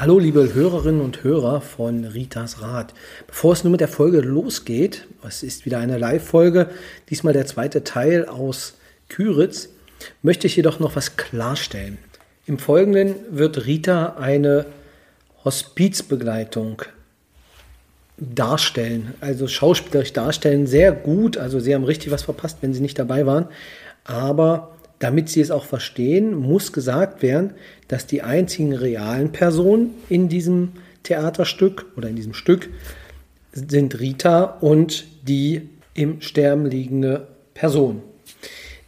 Hallo liebe Hörerinnen und Hörer von Ritas Rat. Bevor es nun mit der Folge losgeht, es ist wieder eine Live-Folge, diesmal der zweite Teil aus Küritz, möchte ich jedoch noch was klarstellen. Im Folgenden wird Rita eine Hospizbegleitung darstellen, also schauspielerisch darstellen, sehr gut. Also Sie haben richtig was verpasst, wenn Sie nicht dabei waren. Aber damit Sie es auch verstehen, muss gesagt werden, dass die einzigen realen Personen in diesem Theaterstück oder in diesem Stück sind Rita und die im Sterben liegende Person.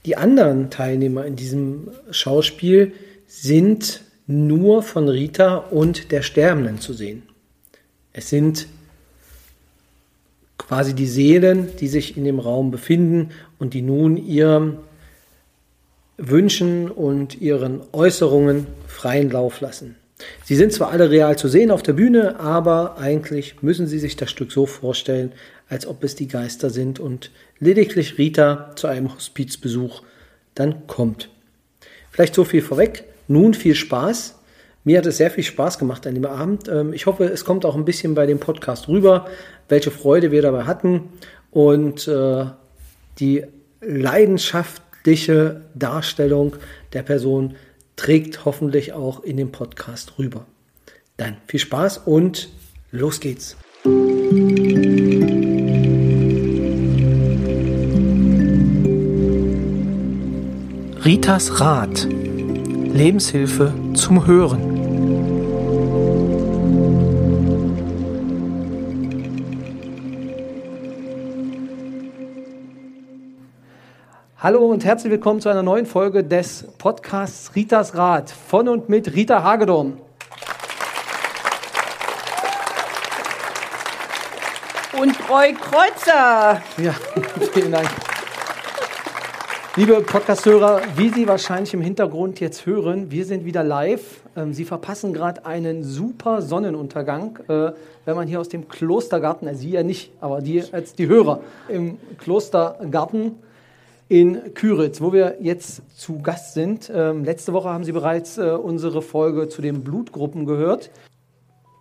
Die anderen Teilnehmer in diesem Schauspiel sind nur von Rita und der Sterbenden zu sehen. Es sind quasi die Seelen, die sich in dem Raum befinden und die nun ihrem Wünschen und ihren Äußerungen freien Lauf lassen. Sie sind zwar alle real zu sehen auf der Bühne, aber eigentlich müssen Sie sich das Stück so vorstellen, als ob es die Geister sind und lediglich Rita zu einem Hospizbesuch dann kommt. Vielleicht so viel vorweg. Nun viel Spaß. Mir hat es sehr viel Spaß gemacht an dem Abend. Ähm, ich hoffe, es kommt auch ein bisschen bei dem Podcast rüber, welche Freude wir dabei hatten und äh, die Leidenschaft bildliche Darstellung der Person trägt hoffentlich auch in dem Podcast rüber. Dann viel Spaß und los geht's. Ritas Rat. Lebenshilfe zum Hören. Hallo und herzlich willkommen zu einer neuen Folge des Podcasts Ritas Rat von und mit Rita Hagedorn. Und Roy Kreuzer. Ja, vielen Dank. Liebe Podcasthörer, wie Sie wahrscheinlich im Hintergrund jetzt hören, wir sind wieder live. Ähm, Sie verpassen gerade einen super Sonnenuntergang, äh, wenn man hier aus dem Klostergarten, also Sie ja nicht, aber die, als die Hörer im Klostergarten in Küritz, wo wir jetzt zu Gast sind. Ähm, letzte Woche haben Sie bereits äh, unsere Folge zu den Blutgruppen gehört.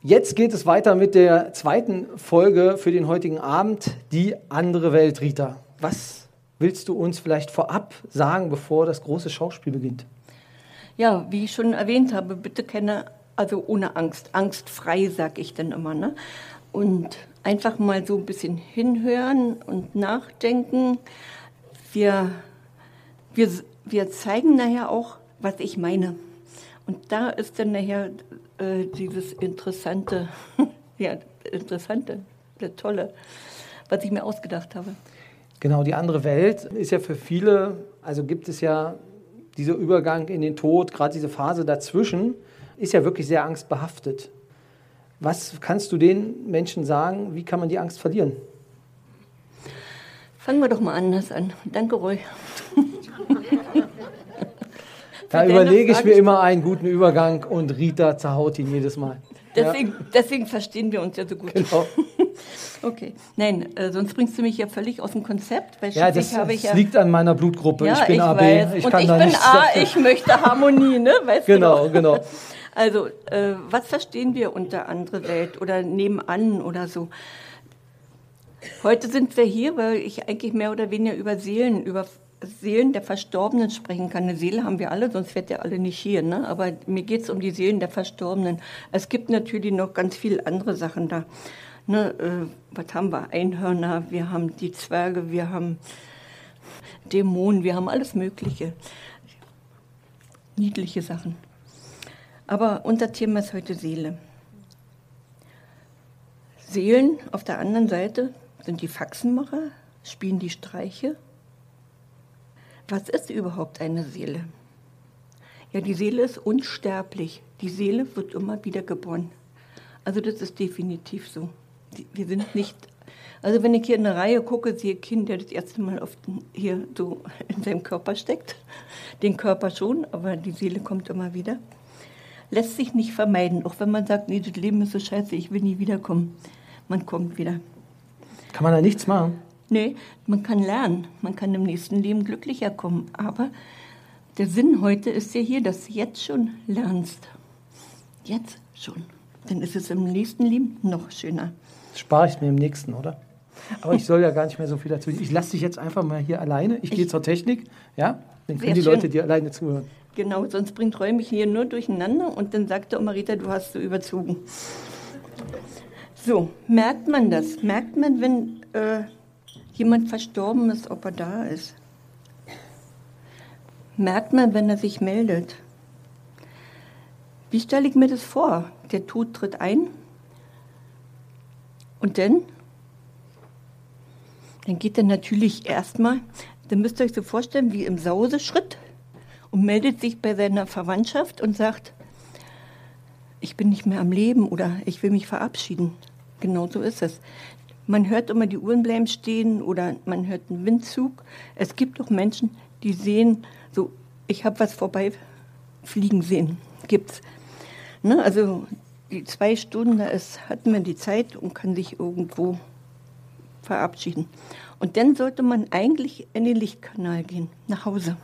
Jetzt geht es weiter mit der zweiten Folge für den heutigen Abend, die andere Welt, Rita. Was willst du uns vielleicht vorab sagen, bevor das große Schauspiel beginnt? Ja, wie ich schon erwähnt habe, bitte keine, also ohne Angst, angstfrei, sag ich dann immer, ne? Und einfach mal so ein bisschen hinhören und nachdenken wir, wir, wir zeigen nachher auch, was ich meine. Und da ist dann nachher äh, dieses Interessante, ja, Interessante, das Tolle, was ich mir ausgedacht habe. Genau, die andere Welt ist ja für viele, also gibt es ja dieser Übergang in den Tod, gerade diese Phase dazwischen, ist ja wirklich sehr angstbehaftet. Was kannst du den Menschen sagen, wie kann man die Angst verlieren? Fangen wir doch mal anders an. Danke, Roy. da überlege ich mir immer einen guten Übergang und Rita zerhaut ihn jedes Mal. Deswegen, ja. deswegen verstehen wir uns ja so gut. Genau. Okay. Nein, äh, sonst bringst du mich ja völlig aus dem Konzept. Weil ja, das, das ja liegt an meiner Blutgruppe. Ja, ich bin ich AB. Weiß. Ich und kann ich da bin A, dafür. ich möchte Harmonie, ne? Weißt genau, du genau. Also, äh, was verstehen wir unter andere Welt oder nebenan oder so? Heute sind wir hier, weil ich eigentlich mehr oder weniger über Seelen, über Seelen der Verstorbenen sprechen kann. Eine Seele haben wir alle, sonst wärt ihr alle nicht hier. Ne? Aber mir geht es um die Seelen der Verstorbenen. Es gibt natürlich noch ganz viele andere Sachen da. Ne? Äh, was haben wir? Einhörner, wir haben die Zwerge, wir haben Dämonen, wir haben alles Mögliche. Niedliche Sachen. Aber unser Thema ist heute Seele. Seelen auf der anderen Seite sind die Faxenmacher? Spielen die Streiche? Was ist überhaupt eine Seele? Ja, die Seele ist unsterblich. Die Seele wird immer wieder geboren. Also das ist definitiv so. Wir sind nicht. Also wenn ich hier in der Reihe gucke, sehe ich ein Kind, der das erste Mal den, hier so in seinem Körper steckt. Den Körper schon, aber die Seele kommt immer wieder. Lässt sich nicht vermeiden, auch wenn man sagt, nee, das Leben ist so scheiße, ich will nie wiederkommen. Man kommt wieder. Kann man da nichts machen? Nee, man kann lernen. Man kann im nächsten Leben glücklicher kommen. Aber der Sinn heute ist ja hier, dass du jetzt schon lernst. Jetzt schon. dann ist es im nächsten Leben noch schöner. Spare ich mir im nächsten, oder? Aber ich soll ja gar nicht mehr so viel dazu. Ich lasse dich jetzt einfach mal hier alleine. Ich, ich gehe zur Technik, ja? Dann können die schön. Leute dir alleine zuhören. Genau, sonst bringt Roy mich hier nur durcheinander und dann sagt der Marita, du hast so überzogen. So, merkt man das? Merkt man, wenn äh, jemand verstorben ist, ob er da ist? Merkt man, wenn er sich meldet? Wie stelle ich mir das vor? Der Tod tritt ein und dann? Dann geht er natürlich erstmal, dann müsst ihr euch so vorstellen, wie im Sauseschritt und meldet sich bei seiner Verwandtschaft und sagt, ich bin nicht mehr am Leben oder ich will mich verabschieden. Genau so ist es. Man hört immer die Uhren bleiben stehen oder man hört einen Windzug. Es gibt auch Menschen, die sehen, so, ich habe was vorbeifliegen sehen. Gibt's. Ne? Also die zwei Stunden, da ist, hat man die Zeit und kann sich irgendwo verabschieden. Und dann sollte man eigentlich in den Lichtkanal gehen, nach Hause.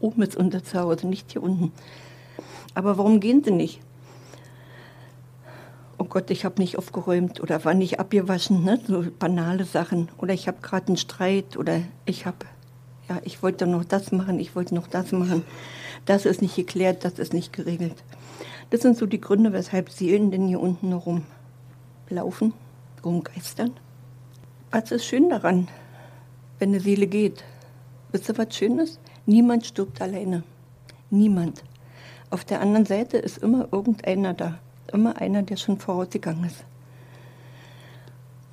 Oben ist unser Zuhause, nicht hier unten. Aber warum gehen sie nicht? Gott, ich habe nicht aufgeräumt oder war nicht abgewaschen, ne? so banale Sachen. Oder ich habe gerade einen Streit oder ich habe, ja, ich wollte noch das machen, ich wollte noch das machen. Das ist nicht geklärt, das ist nicht geregelt. Das sind so die Gründe, weshalb Seelen denn hier unten rumlaufen, rumgeistern. Was ist schön daran, wenn eine Seele geht? Wisst ihr, was schön ist? Niemand stirbt alleine. Niemand. Auf der anderen Seite ist immer irgendeiner da. Immer einer, der schon vorausgegangen ist.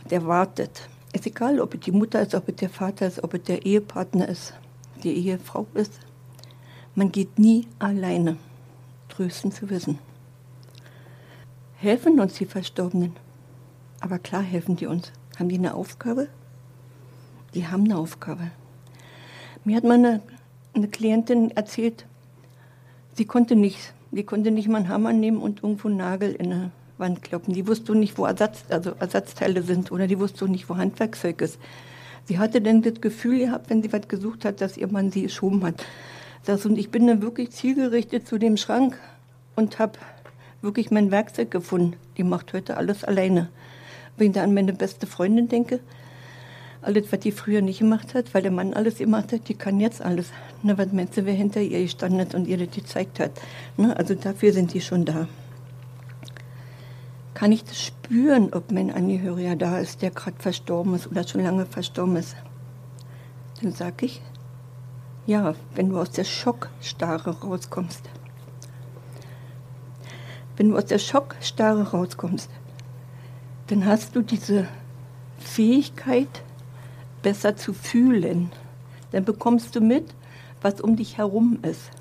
Der wartet. Ist egal, ob es die Mutter ist, ob es der Vater ist, ob es der Ehepartner ist, die Ehefrau ist. Man geht nie alleine. Trösten zu wissen. Helfen uns die Verstorbenen. Aber klar helfen die uns. Haben die eine Aufgabe? Die haben eine Aufgabe. Mir hat meine eine Klientin erzählt, sie konnte nicht, sie konnte nicht mal einen Hammer nehmen und irgendwo einen Nagel in eine Wand kloppen. Die wusste nicht, wo Ersatz, also Ersatzteile sind oder die wusste nicht, wo Handwerkzeug ist. Sie hatte dann das Gefühl gehabt, wenn sie was gesucht hat, dass ihr Mann sie geschoben hat. Das, und ich bin dann wirklich zielgerichtet zu dem Schrank und habe wirklich mein Werkzeug gefunden. Die macht heute alles alleine. Wenn ich da an meine beste Freundin denke, alles, was die früher nicht gemacht hat, weil der Mann alles gemacht hat, die kann jetzt alles. Ne, was meinst du, wer hinter ihr gestanden hat und ihr das gezeigt hat? Ne, also dafür sind die schon da. Kann ich das spüren, ob mein Angehöriger da ist, der gerade verstorben ist oder schon lange verstorben ist? Dann sage ich, ja, wenn du aus der Schockstarre rauskommst. Wenn du aus der Schockstarre rauskommst, dann hast du diese Fähigkeit, besser zu fühlen. Dann bekommst du mit, was um dich herum ist.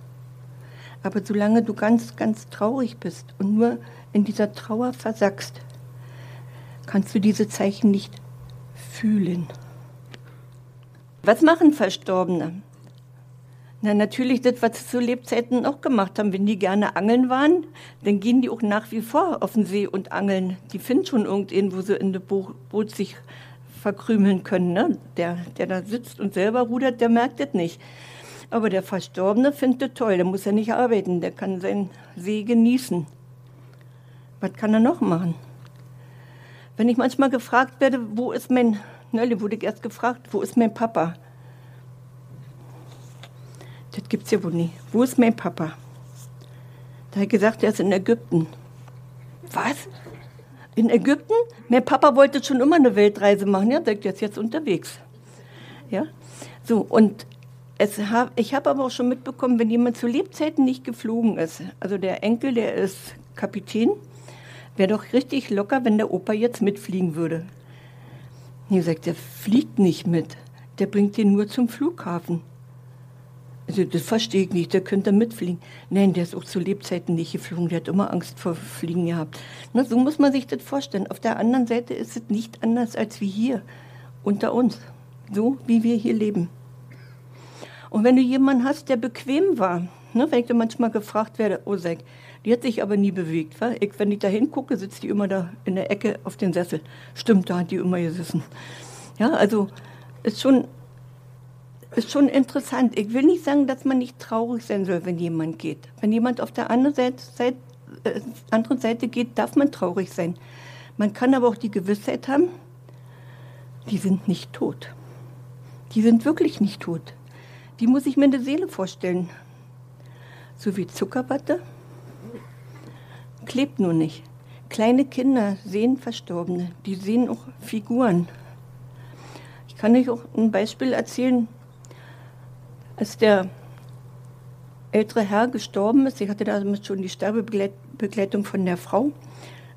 Aber solange du ganz, ganz traurig bist und nur in dieser Trauer versackst, kannst du diese Zeichen nicht fühlen. Was machen Verstorbene? Na, natürlich das, was sie zu Lebzeiten auch gemacht haben. Wenn die gerne angeln waren, dann gehen die auch nach wie vor auf den See und angeln. Die finden schon irgendwen, wo sie in dem Boot sich verkrümeln können. Ne? Der, der da sitzt und selber rudert, der merkt das nicht. Aber der Verstorbene findet das toll, der muss ja nicht arbeiten, der kann seinen See genießen. Was kann er noch machen? Wenn ich manchmal gefragt werde, wo ist mein, neulich wurde ich erst gefragt, wo ist mein Papa? Das gibt's ja wohl nie. Wo ist mein Papa? Da hat er gesagt, er ist in Ägypten. Was? In Ägypten. Mein Papa wollte schon immer eine Weltreise machen. Ja, der ist jetzt unterwegs. Ja, so und es hab, ich habe aber auch schon mitbekommen, wenn jemand zu Lebzeiten nicht geflogen ist, also der Enkel, der ist Kapitän, wäre doch richtig locker, wenn der Opa jetzt mitfliegen würde. Ich sagt, der fliegt nicht mit, der bringt den nur zum Flughafen. Also das verstehe ich nicht, der könnte mitfliegen. Nein, der ist auch zu Lebzeiten nicht geflogen, der hat immer Angst vor Fliegen gehabt. Na, so muss man sich das vorstellen. Auf der anderen Seite ist es nicht anders als wie hier, unter uns, so wie wir hier leben. Und wenn du jemanden hast, der bequem war, ne, wenn ich dann manchmal gefragt werde, oh sag, die hat sich aber nie bewegt. Wa? Ich, wenn ich da hingucke, sitzt die immer da in der Ecke auf dem Sessel. Stimmt, da hat die immer gesessen. Ja, also ist schon ist schon interessant. Ich will nicht sagen, dass man nicht traurig sein soll, wenn jemand geht. Wenn jemand auf der anderen Seite, äh, andere Seite geht, darf man traurig sein. Man kann aber auch die Gewissheit haben, die sind nicht tot. Die sind wirklich nicht tot. Wie muss ich mir eine Seele vorstellen? So wie Zuckerwatte? Klebt nur nicht. Kleine Kinder sehen Verstorbene, die sehen auch Figuren. Ich kann euch auch ein Beispiel erzählen. Als der ältere Herr gestorben ist, ich hatte damals schon die Sterbebegleitung von der Frau.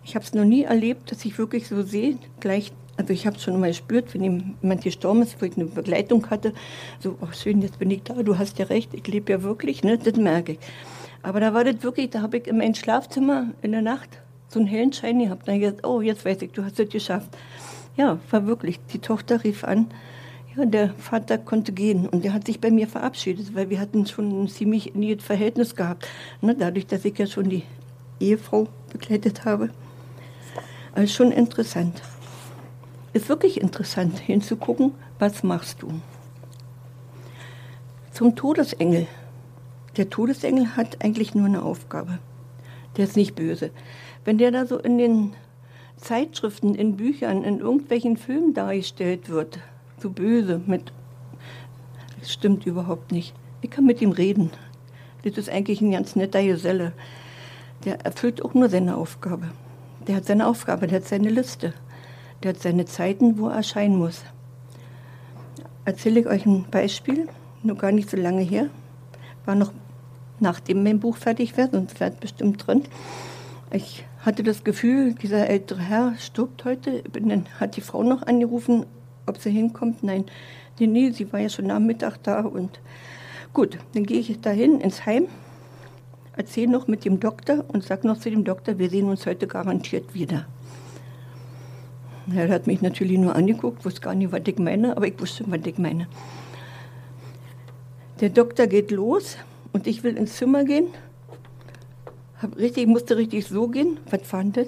Ich habe es noch nie erlebt, dass ich wirklich so sehe, gleich also ich habe es schon mal gespürt, wenn jemand gestorben ist, wo ich eine Begleitung hatte, so, oh schön, jetzt bin ich da, du hast ja recht, ich lebe ja wirklich, ne? das merke ich. Aber da war das wirklich, da habe ich in meinem Schlafzimmer in der Nacht so einen hellen Schein gehabt. Da habe ich gesagt, oh, jetzt weiß ich, du hast es geschafft. Ja, war wirklich. Die Tochter rief an, der Vater konnte gehen und der hat sich bei mir verabschiedet, weil wir hatten schon ein ziemlich inniges Verhältnis gehabt. Ne, dadurch, dass ich ja schon die Ehefrau begleitet habe. Also schon interessant ist wirklich interessant hinzugucken, was machst du. Zum Todesengel. Der Todesengel hat eigentlich nur eine Aufgabe. Der ist nicht böse. Wenn der da so in den Zeitschriften, in Büchern, in irgendwelchen Filmen dargestellt wird, so böse, mit. Das stimmt überhaupt nicht. Ich kann mit ihm reden. Das ist eigentlich ein ganz netter Geselle. Der erfüllt auch nur seine Aufgabe. Der hat seine Aufgabe, der hat seine Liste. Der hat seine Zeiten, wo er erscheinen muss. Erzähle ich euch ein Beispiel, nur gar nicht so lange her. War noch nachdem mein Buch fertig wird, sonst wird bestimmt drin. Ich hatte das Gefühl, dieser ältere Herr stirbt heute. Dann hat die Frau noch angerufen, ob sie hinkommt. Nein, nee, nee, sie war ja schon Nachmittag da. Und gut, dann gehe ich dahin ins Heim, erzähle noch mit dem Doktor und sage noch zu dem Doktor, wir sehen uns heute garantiert wieder. Er hat mich natürlich nur angeguckt, wusste gar nicht, was ich meine, aber ich wusste, was ich meine. Der Doktor geht los und ich will ins Zimmer gehen. Hab richtig, musste richtig so gehen. Was das?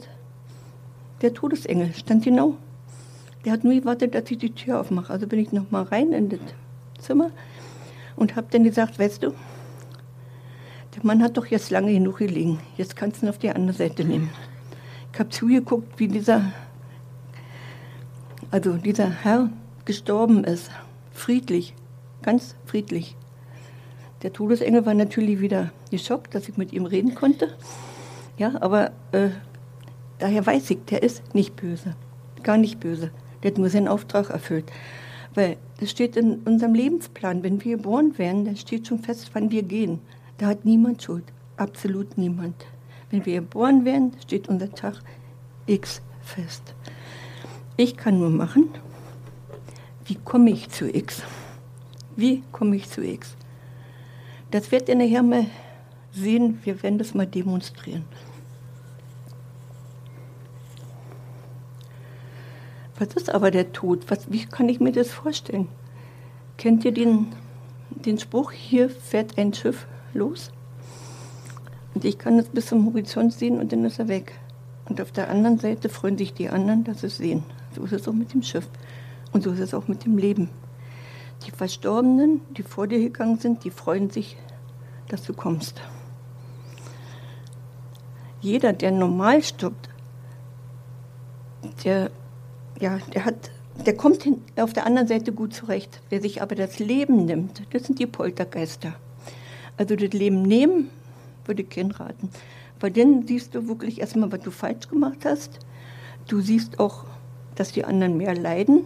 Der Todesengel stand genau. Der hat nur gewartet, dass ich die Tür aufmache. Also bin ich noch mal rein in das Zimmer und habe dann gesagt, weißt du, der Mann hat doch jetzt lange genug gelegen. Jetzt kannst du ihn auf die andere Seite nehmen. Ich habe zugeguckt, wie dieser also dieser Herr gestorben ist, friedlich, ganz friedlich. Der Todesengel war natürlich wieder geschockt, dass ich mit ihm reden konnte. Ja, aber äh, daher weiß ich, der ist nicht böse, gar nicht böse. Der hat nur seinen Auftrag erfüllt. Weil das steht in unserem Lebensplan, wenn wir geboren werden, dann steht schon fest, wann wir gehen. Da hat niemand Schuld, absolut niemand. Wenn wir geboren werden, steht unser Tag X fest. Ich kann nur machen, wie komme ich zu X? Wie komme ich zu X? Das wird ihr nachher mal sehen, wir werden das mal demonstrieren. Was ist aber der Tod? Was, wie kann ich mir das vorstellen? Kennt ihr den, den Spruch, hier fährt ein Schiff los? Und ich kann es bis zum Horizont sehen und dann ist er weg. Und auf der anderen Seite freuen sich die anderen, dass sie es sehen. So ist es auch mit dem Schiff. Und so ist es auch mit dem Leben. Die Verstorbenen, die vor dir gegangen sind, die freuen sich, dass du kommst. Jeder, der normal stirbt, der, ja, der, hat, der kommt hin, auf der anderen Seite gut zurecht. Wer sich aber das Leben nimmt, das sind die Poltergeister. Also das Leben nehmen, würde ich keinen raten. Weil dann siehst du wirklich erstmal, was du falsch gemacht hast. Du siehst auch, dass die anderen mehr leiden.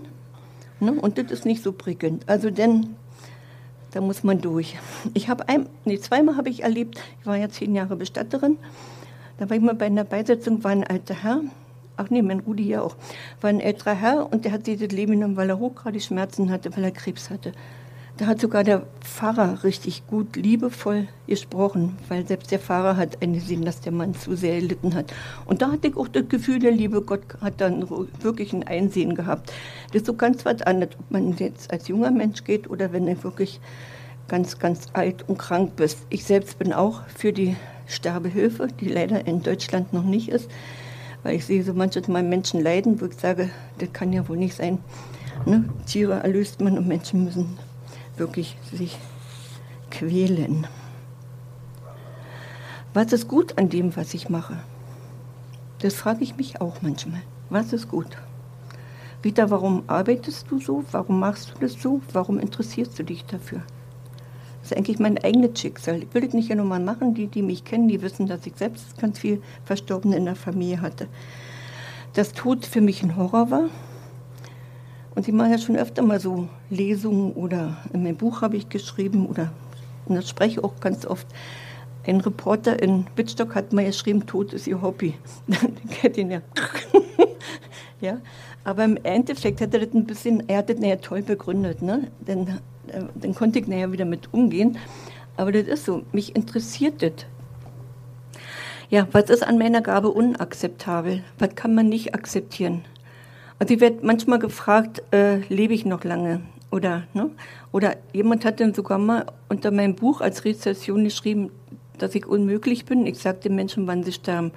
Ne? Und das ist nicht so prickelnd. Also denn, da muss man durch. Ich habe ein, nee, zweimal habe ich erlebt, ich war ja zehn Jahre Bestatterin, da war ich mal bei einer Beisetzung, war ein alter Herr, ach nee, mein Rudi ja auch, war ein älterer Herr und der hat sich das Leben genommen, weil er hochgradig Schmerzen hatte, weil er Krebs hatte. Da hat sogar der Pfarrer richtig gut, liebevoll gesprochen, weil selbst der Pfarrer hat eingesehen, dass der Mann zu sehr erlitten hat. Und da hatte ich auch das Gefühl, der liebe Gott hat dann wirklich ein Einsehen gehabt. Das ist so ganz was anderes, ob man jetzt als junger Mensch geht oder wenn er wirklich ganz, ganz alt und krank bist. Ich selbst bin auch für die Sterbehilfe, die leider in Deutschland noch nicht ist, weil ich sehe so manchmal Menschen leiden, wo ich sage, das kann ja wohl nicht sein. Ne? Tiere erlöst man und Menschen müssen wirklich sich quälen. Was ist gut an dem, was ich mache? Das frage ich mich auch manchmal. Was ist gut? Rita, warum arbeitest du so? Warum machst du das so? Warum interessierst du dich dafür? Das ist eigentlich mein eigenes Schicksal. Ich will das nicht ja nur mal machen. Die, die mich kennen, die wissen, dass ich selbst ganz viel Verstorbene in der Familie hatte. Dass Tod für mich ein Horror war. Und ich mache ja schon öfter mal so Lesungen oder in meinem Buch habe ich geschrieben oder und das spreche auch ganz oft. Ein Reporter in Wittstock hat mal geschrieben, Tod ist ihr Hobby. Den kennt ihn ja. ja. Aber im Endeffekt hat er das ein bisschen, er hat das nachher toll begründet, ne? Denn äh, dann konnte ich nachher wieder mit umgehen. Aber das ist so, mich interessiert das. Ja, was ist an meiner Gabe unakzeptabel? Was kann man nicht akzeptieren? Also ich werde manchmal gefragt, äh, lebe ich noch lange? Oder, ne? Oder jemand hat dann sogar mal unter meinem Buch als Rezession geschrieben, dass ich unmöglich bin. Ich sage den Menschen, wann sie sterben.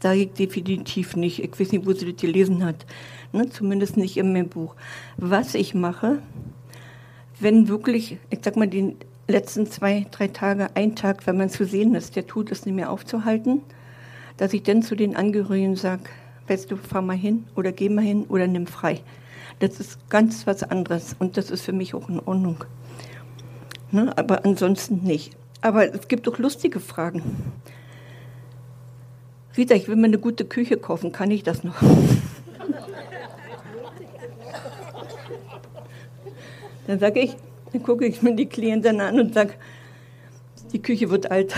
Sage ich definitiv nicht. Ich weiß nicht, wo sie das gelesen hat. Ne? Zumindest nicht in meinem Buch. Was ich mache, wenn wirklich, ich sag mal, die letzten zwei, drei Tage, ein Tag, wenn man zu sehen ist, der tut es nicht mehr aufzuhalten, dass ich dann zu den Angehörigen sage, weißt du, fahr mal hin oder geh mal hin oder nimm frei. Das ist ganz was anderes und das ist für mich auch in Ordnung. Ne? Aber ansonsten nicht. Aber es gibt auch lustige Fragen. Rita, ich will mir eine gute Küche kaufen, kann ich das noch? Dann sage ich, dann gucke ich mir die Klienten an und sage, die Küche wird alt.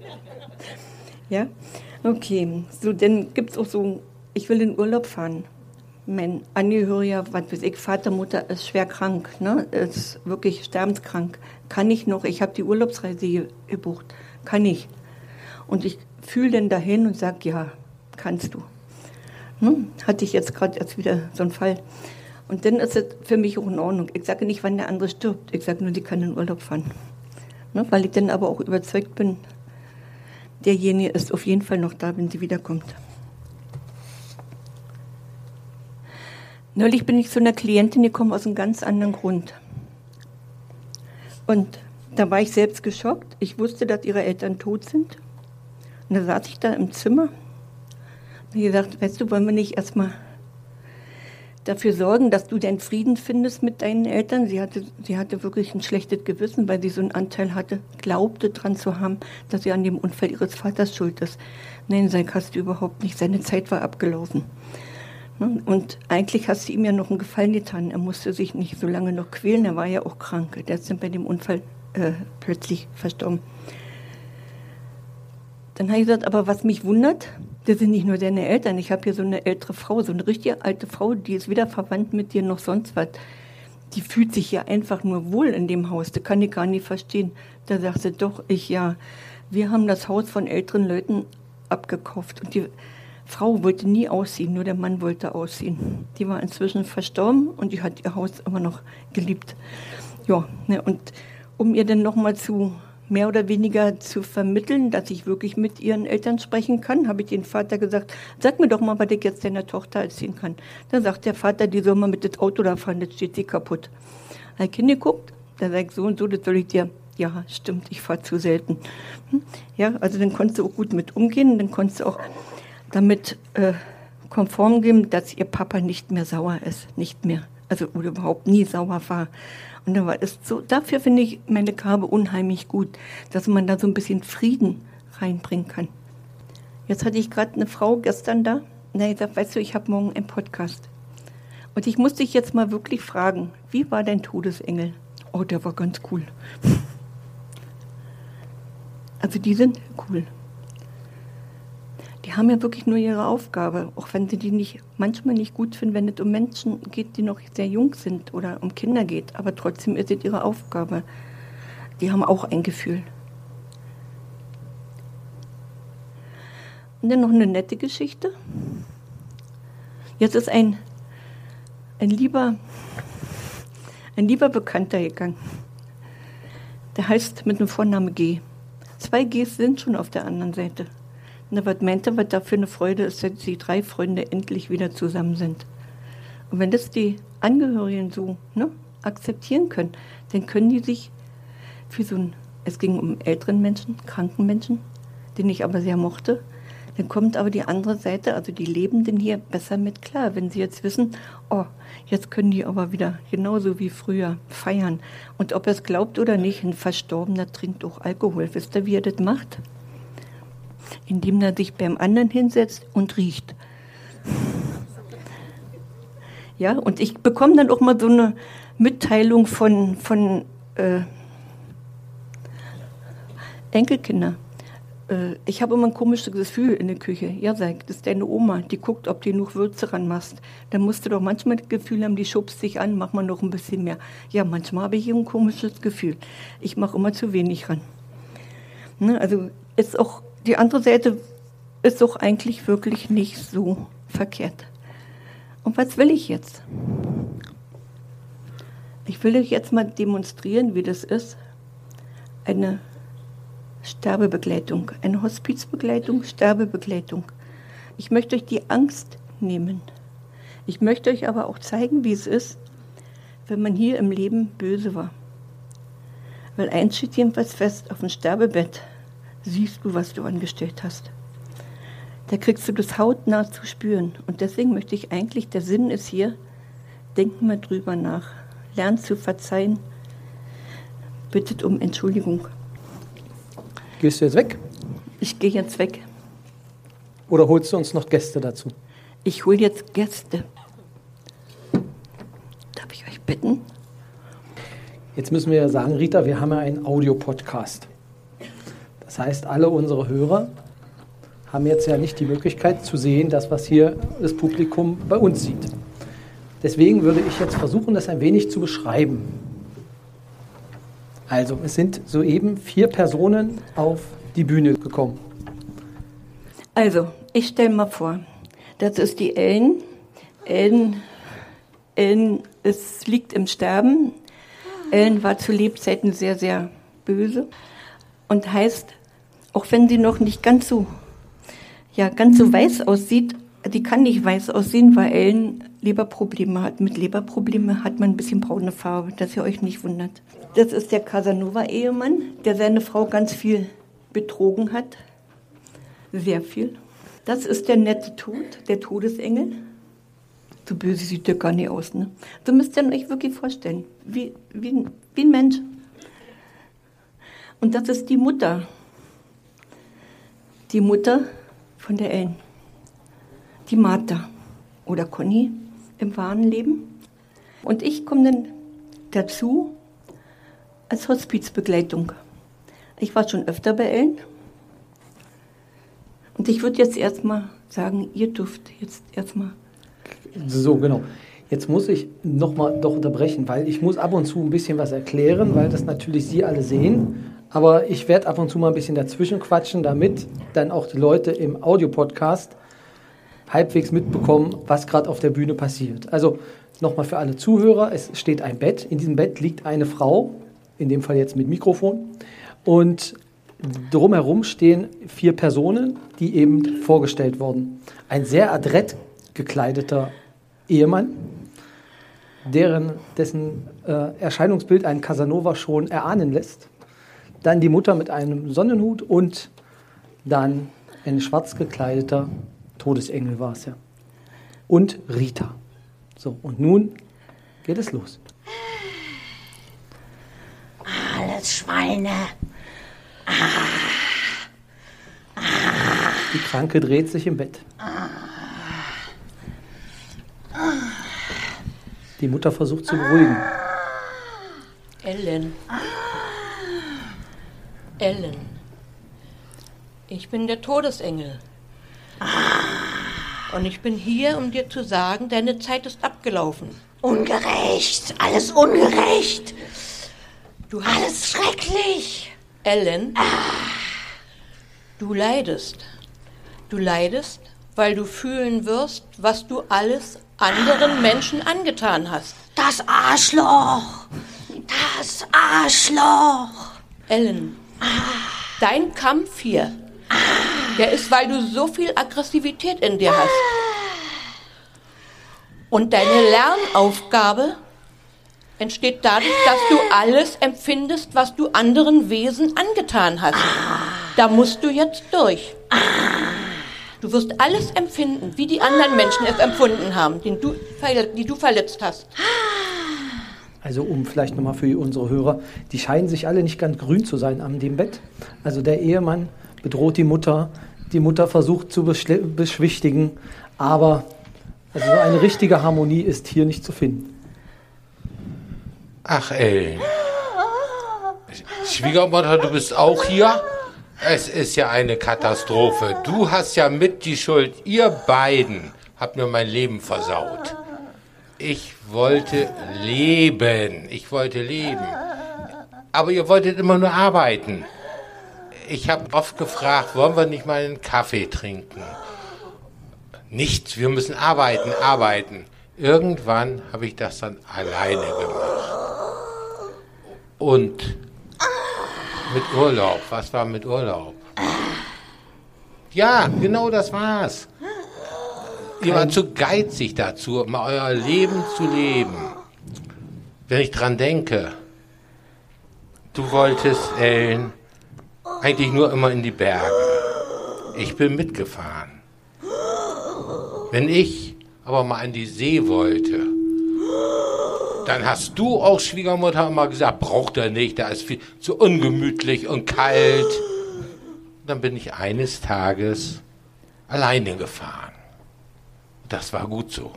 ja, okay. So, dann gibt es auch so, ich will in Urlaub fahren. Mein Angehöriger, was weiß ich, Vater, Mutter ist schwer krank, ne? ist wirklich sterbenskrank. Kann ich noch, ich habe die Urlaubsreise gebucht, kann ich. Und ich fühle dann dahin und sage, ja, kannst du. Hm? Hatte ich jetzt gerade erst wieder so einen Fall. Und dann ist es für mich auch in Ordnung. Ich sage nicht, wann der andere stirbt. Ich sage nur, die kann in Urlaub fahren. Ne? Weil ich dann aber auch überzeugt bin, derjenige ist auf jeden Fall noch da, wenn sie wiederkommt. Neulich bin ich zu einer Klientin gekommen aus einem ganz anderen Grund. Und da war ich selbst geschockt. Ich wusste, dass ihre Eltern tot sind. Und da saß ich da im Zimmer und gesagt, weißt du, wollen wir nicht erstmal dafür sorgen, dass du deinen Frieden findest mit deinen Eltern. Sie hatte, sie hatte wirklich ein schlechtes Gewissen, weil sie so einen Anteil hatte, glaubte dran zu haben, dass sie an dem Unfall ihres Vaters schuld ist. Nein, sei hast du überhaupt nicht. Seine Zeit war abgelaufen. Ne? Und eigentlich hast du ihm ja noch einen Gefallen getan. Er musste sich nicht so lange noch quälen. Er war ja auch krank. Der ist dann bei dem Unfall äh, plötzlich verstorben. Dann habe ich gesagt, aber was mich wundert, das sind nicht nur deine Eltern. Ich habe hier so eine ältere Frau, so eine richtige alte Frau, die ist weder verwandt mit dir noch sonst was. Die fühlt sich ja einfach nur wohl in dem Haus. Das kann ich gar nicht verstehen. Da sagt sie, doch, ich ja. Wir haben das Haus von älteren Leuten abgekauft. Und die Frau wollte nie ausziehen, nur der Mann wollte ausziehen. Die war inzwischen verstorben und die hat ihr Haus immer noch geliebt. Ja, ne, und um ihr dann nochmal zu mehr oder weniger zu vermitteln, dass ich wirklich mit ihren Eltern sprechen kann, habe ich den Vater gesagt, sag mir doch mal, was ich jetzt deiner Tochter erzählen kann. Dann sagt der Vater, die soll mal mit dem Auto da fahren, das steht sie kaputt. Ein Kind geguckt, da sagt so und so, das soll ich dir. Ja, stimmt, ich fahre zu selten. Hm? Ja, also dann konntest du auch gut mit umgehen, dann konntest du auch damit äh, konform gehen, dass ihr Papa nicht mehr sauer ist, nicht mehr, also oder überhaupt nie sauer war. Und da war es so, dafür finde ich meine Gabe unheimlich gut, dass man da so ein bisschen Frieden reinbringen kann. Jetzt hatte ich gerade eine Frau gestern da, und da gesagt, weißt du, ich habe morgen einen Podcast. Und ich musste dich jetzt mal wirklich fragen, wie war dein Todesengel? Oh, der war ganz cool. Also die sind cool die haben ja wirklich nur ihre Aufgabe, auch wenn sie die nicht manchmal nicht gut finden, wenn es um Menschen geht, die noch sehr jung sind oder um Kinder geht, aber trotzdem ist es ihre Aufgabe. Die haben auch ein Gefühl. Und dann noch eine nette Geschichte. Jetzt ist ein, ein lieber ein lieber Bekannter gegangen. Der heißt mit dem Vornamen G. Zwei Gs sind schon auf der anderen Seite. Na, was meint er, was da für eine Freude ist, dass die drei Freunde endlich wieder zusammen sind? Und wenn das die Angehörigen so ne, akzeptieren können, dann können die sich für so ein, es ging um älteren Menschen, kranken Menschen, den ich aber sehr mochte. Dann kommt aber die andere Seite, also die Lebenden hier, besser mit klar, wenn sie jetzt wissen, oh, jetzt können die aber wieder genauso wie früher feiern. Und ob er es glaubt oder nicht, ein Verstorbener trinkt auch Alkohol. Wisst ihr, wie er das macht? Indem er sich beim anderen hinsetzt und riecht. Ja, und ich bekomme dann auch mal so eine Mitteilung von, von äh, Enkelkinder. Äh, ich habe immer ein komisches Gefühl in der Küche. Ja, sag, das ist deine Oma, die guckt, ob du genug Würze ranmachst. Dann musst du doch manchmal das Gefühl haben, die schubst dich an, mach mal noch ein bisschen mehr. Ja, manchmal habe ich ein komisches Gefühl. Ich mache immer zu wenig ran. Ne, also ist auch, die andere Seite ist auch eigentlich wirklich nicht so verkehrt. Und was will ich jetzt? Ich will euch jetzt mal demonstrieren, wie das ist, eine Sterbebegleitung, eine Hospizbegleitung, Sterbebegleitung. Ich möchte euch die Angst nehmen. Ich möchte euch aber auch zeigen, wie es ist, wenn man hier im Leben böse war. Weil eins steht jedenfalls fest, auf dem Sterbebett siehst du, was du angestellt hast da kriegst du das hautnah zu spüren. Und deswegen möchte ich eigentlich, der Sinn ist hier, denk mal drüber nach. Lernt zu verzeihen. Bittet um Entschuldigung. Gehst du jetzt weg? Ich gehe jetzt weg. Oder holst du uns noch Gäste dazu? Ich hole jetzt Gäste. Darf ich euch bitten? Jetzt müssen wir ja sagen, Rita, wir haben ja einen Audiopodcast. Das heißt, alle unsere Hörer haben jetzt ja nicht die Möglichkeit zu sehen, das, was hier das Publikum bei uns sieht. Deswegen würde ich jetzt versuchen, das ein wenig zu beschreiben. Also, es sind soeben vier Personen auf die Bühne gekommen. Also, ich stelle mal vor, das ist die Ellen. Ellen, Ellen es liegt im Sterben. Ellen war zu Lebzeiten sehr, sehr böse und heißt, auch wenn sie noch nicht ganz so ja ganz so weiß aussieht, die kann nicht weiß aussehen, weil Ellen Leberprobleme hat. Mit Leberprobleme hat man ein bisschen braune Farbe, dass ihr euch nicht wundert. Das ist der Casanova-Ehemann, der seine Frau ganz viel betrogen hat. Sehr viel. Das ist der nette Tod, der Todesengel. So böse sieht der gar nicht aus. Ne? So müsst ihr euch wirklich vorstellen. Wie, wie, wie ein Mensch. Und das ist die Mutter. Die Mutter von der Ellen. Die Martha oder Conny im wahren Leben. Und ich komme dann dazu als Hospizbegleitung. Ich war schon öfter bei Ellen. Und ich würde jetzt erstmal sagen, ihr dürft jetzt erstmal. So, genau. Jetzt muss ich nochmal doch unterbrechen, weil ich muss ab und zu ein bisschen was erklären, weil das natürlich Sie alle sehen. Aber ich werde ab und zu mal ein bisschen dazwischen quatschen, damit dann auch die Leute im Audiopodcast halbwegs mitbekommen, was gerade auf der Bühne passiert. Also nochmal für alle Zuhörer, es steht ein Bett. In diesem Bett liegt eine Frau, in dem Fall jetzt mit Mikrofon. Und drumherum stehen vier Personen, die eben vorgestellt wurden. Ein sehr adrett gekleideter Ehemann, deren, dessen äh, Erscheinungsbild ein Casanova schon erahnen lässt dann die Mutter mit einem Sonnenhut und dann ein schwarz gekleideter Todesengel war es ja. Und Rita. So, und nun geht es los. Alles Schweine. Ah. Ah. Die Kranke dreht sich im Bett. Die Mutter versucht zu beruhigen. Ellen. Ellen. Ich bin der Todesengel. Und ich bin hier, um dir zu sagen, deine Zeit ist abgelaufen. Ungerecht, alles ungerecht. Du hast alles schrecklich. Ellen, du leidest. Du leidest, weil du fühlen wirst, was du alles anderen Menschen angetan hast. Das Arschloch. Das Arschloch. Ellen, Dein Kampf hier, der ist, weil du so viel Aggressivität in dir hast. Und deine Lernaufgabe entsteht dadurch, dass du alles empfindest, was du anderen Wesen angetan hast. Da musst du jetzt durch. Du wirst alles empfinden, wie die anderen Menschen es empfunden haben, den du, die du verletzt hast. Also um vielleicht nochmal für unsere Hörer, die scheinen sich alle nicht ganz grün zu sein an dem Bett. Also der Ehemann bedroht die Mutter, die Mutter versucht zu beschwichtigen, aber also so eine richtige Harmonie ist hier nicht zu finden. Ach ey. Schwiegermutter, du bist auch hier? Es ist ja eine Katastrophe. Du hast ja mit die Schuld. Ihr beiden habt mir mein Leben versaut. Ich wollte leben. Ich wollte leben. Aber ihr wolltet immer nur arbeiten. Ich habe oft gefragt, wollen wir nicht mal einen Kaffee trinken? Nichts, wir müssen arbeiten, arbeiten. Irgendwann habe ich das dann alleine gemacht. Und mit Urlaub. Was war mit Urlaub? Ja, genau das war's. Ihr wart zu geizig dazu, mal euer Leben zu leben. Wenn ich dran denke, du wolltest, Ellen, eigentlich nur immer in die Berge. Ich bin mitgefahren. Wenn ich aber mal an die See wollte, dann hast du auch Schwiegermutter immer gesagt, braucht er nicht, da ist viel zu ungemütlich und kalt. Dann bin ich eines Tages alleine gefahren. Das war gut so.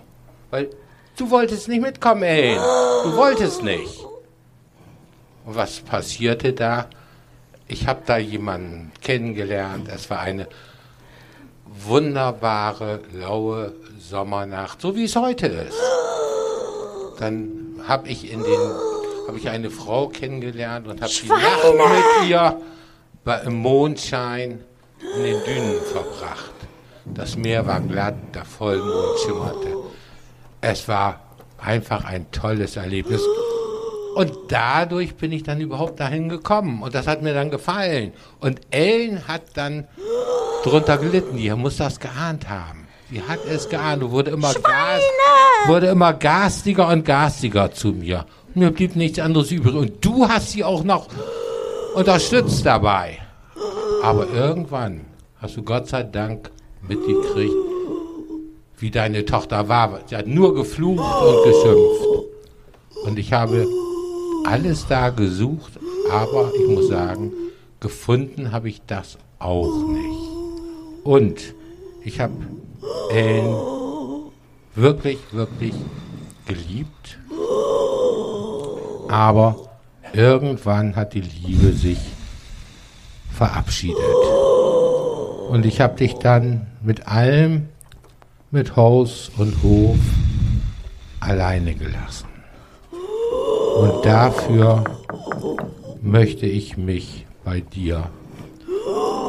Weil du wolltest nicht mitkommen, ey. Du wolltest nicht. Und was passierte da? Ich habe da jemanden kennengelernt. Es war eine wunderbare, laue Sommernacht, so wie es heute ist. Dann habe ich in den habe ich eine Frau kennengelernt und habe die Nacht mit ihr bei, im Mondschein in den Dünen verbracht. Das Meer war glatt, der Vollmond schimmerte. Es war einfach ein tolles Erlebnis. Und dadurch bin ich dann überhaupt dahin gekommen. Und das hat mir dann gefallen. Und Ellen hat dann drunter gelitten. Die muss das geahnt haben. Sie hat es geahnt und wurde immer, gas, wurde immer garstiger und garstiger zu mir. Mir blieb nichts anderes übrig. Und du hast sie auch noch unterstützt dabei. Aber irgendwann hast du Gott sei Dank mitgekriegt, wie deine Tochter war. Sie hat nur geflucht und geschimpft. Und ich habe alles da gesucht, aber ich muss sagen, gefunden habe ich das auch nicht. Und ich habe Ellen wirklich, wirklich geliebt. Aber irgendwann hat die Liebe sich verabschiedet. Und ich habe dich dann mit allem, mit Haus und Hof, alleine gelassen. Und dafür möchte ich mich bei dir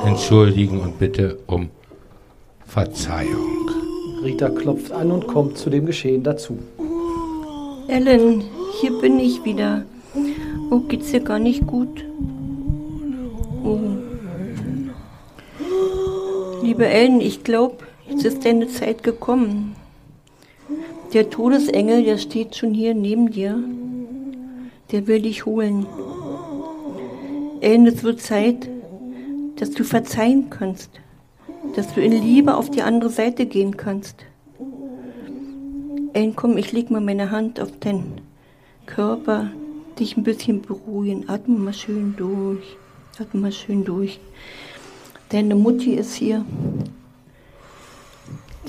entschuldigen und bitte um Verzeihung. Rita klopft an und kommt zu dem Geschehen dazu. Ellen, hier bin ich wieder. Oh, geht's dir gar nicht gut? Oh. Liebe Ellen, ich glaube, jetzt ist deine Zeit gekommen. Der Todesengel, der steht schon hier neben dir. Der will dich holen. Ellen, es wird Zeit, dass du verzeihen kannst dass du in Liebe auf die andere Seite gehen kannst. Ey, komm, ich leg mal meine Hand auf deinen Körper, dich ein bisschen beruhigen. Atme mal schön durch. Atme mal schön durch. Deine Mutti ist hier,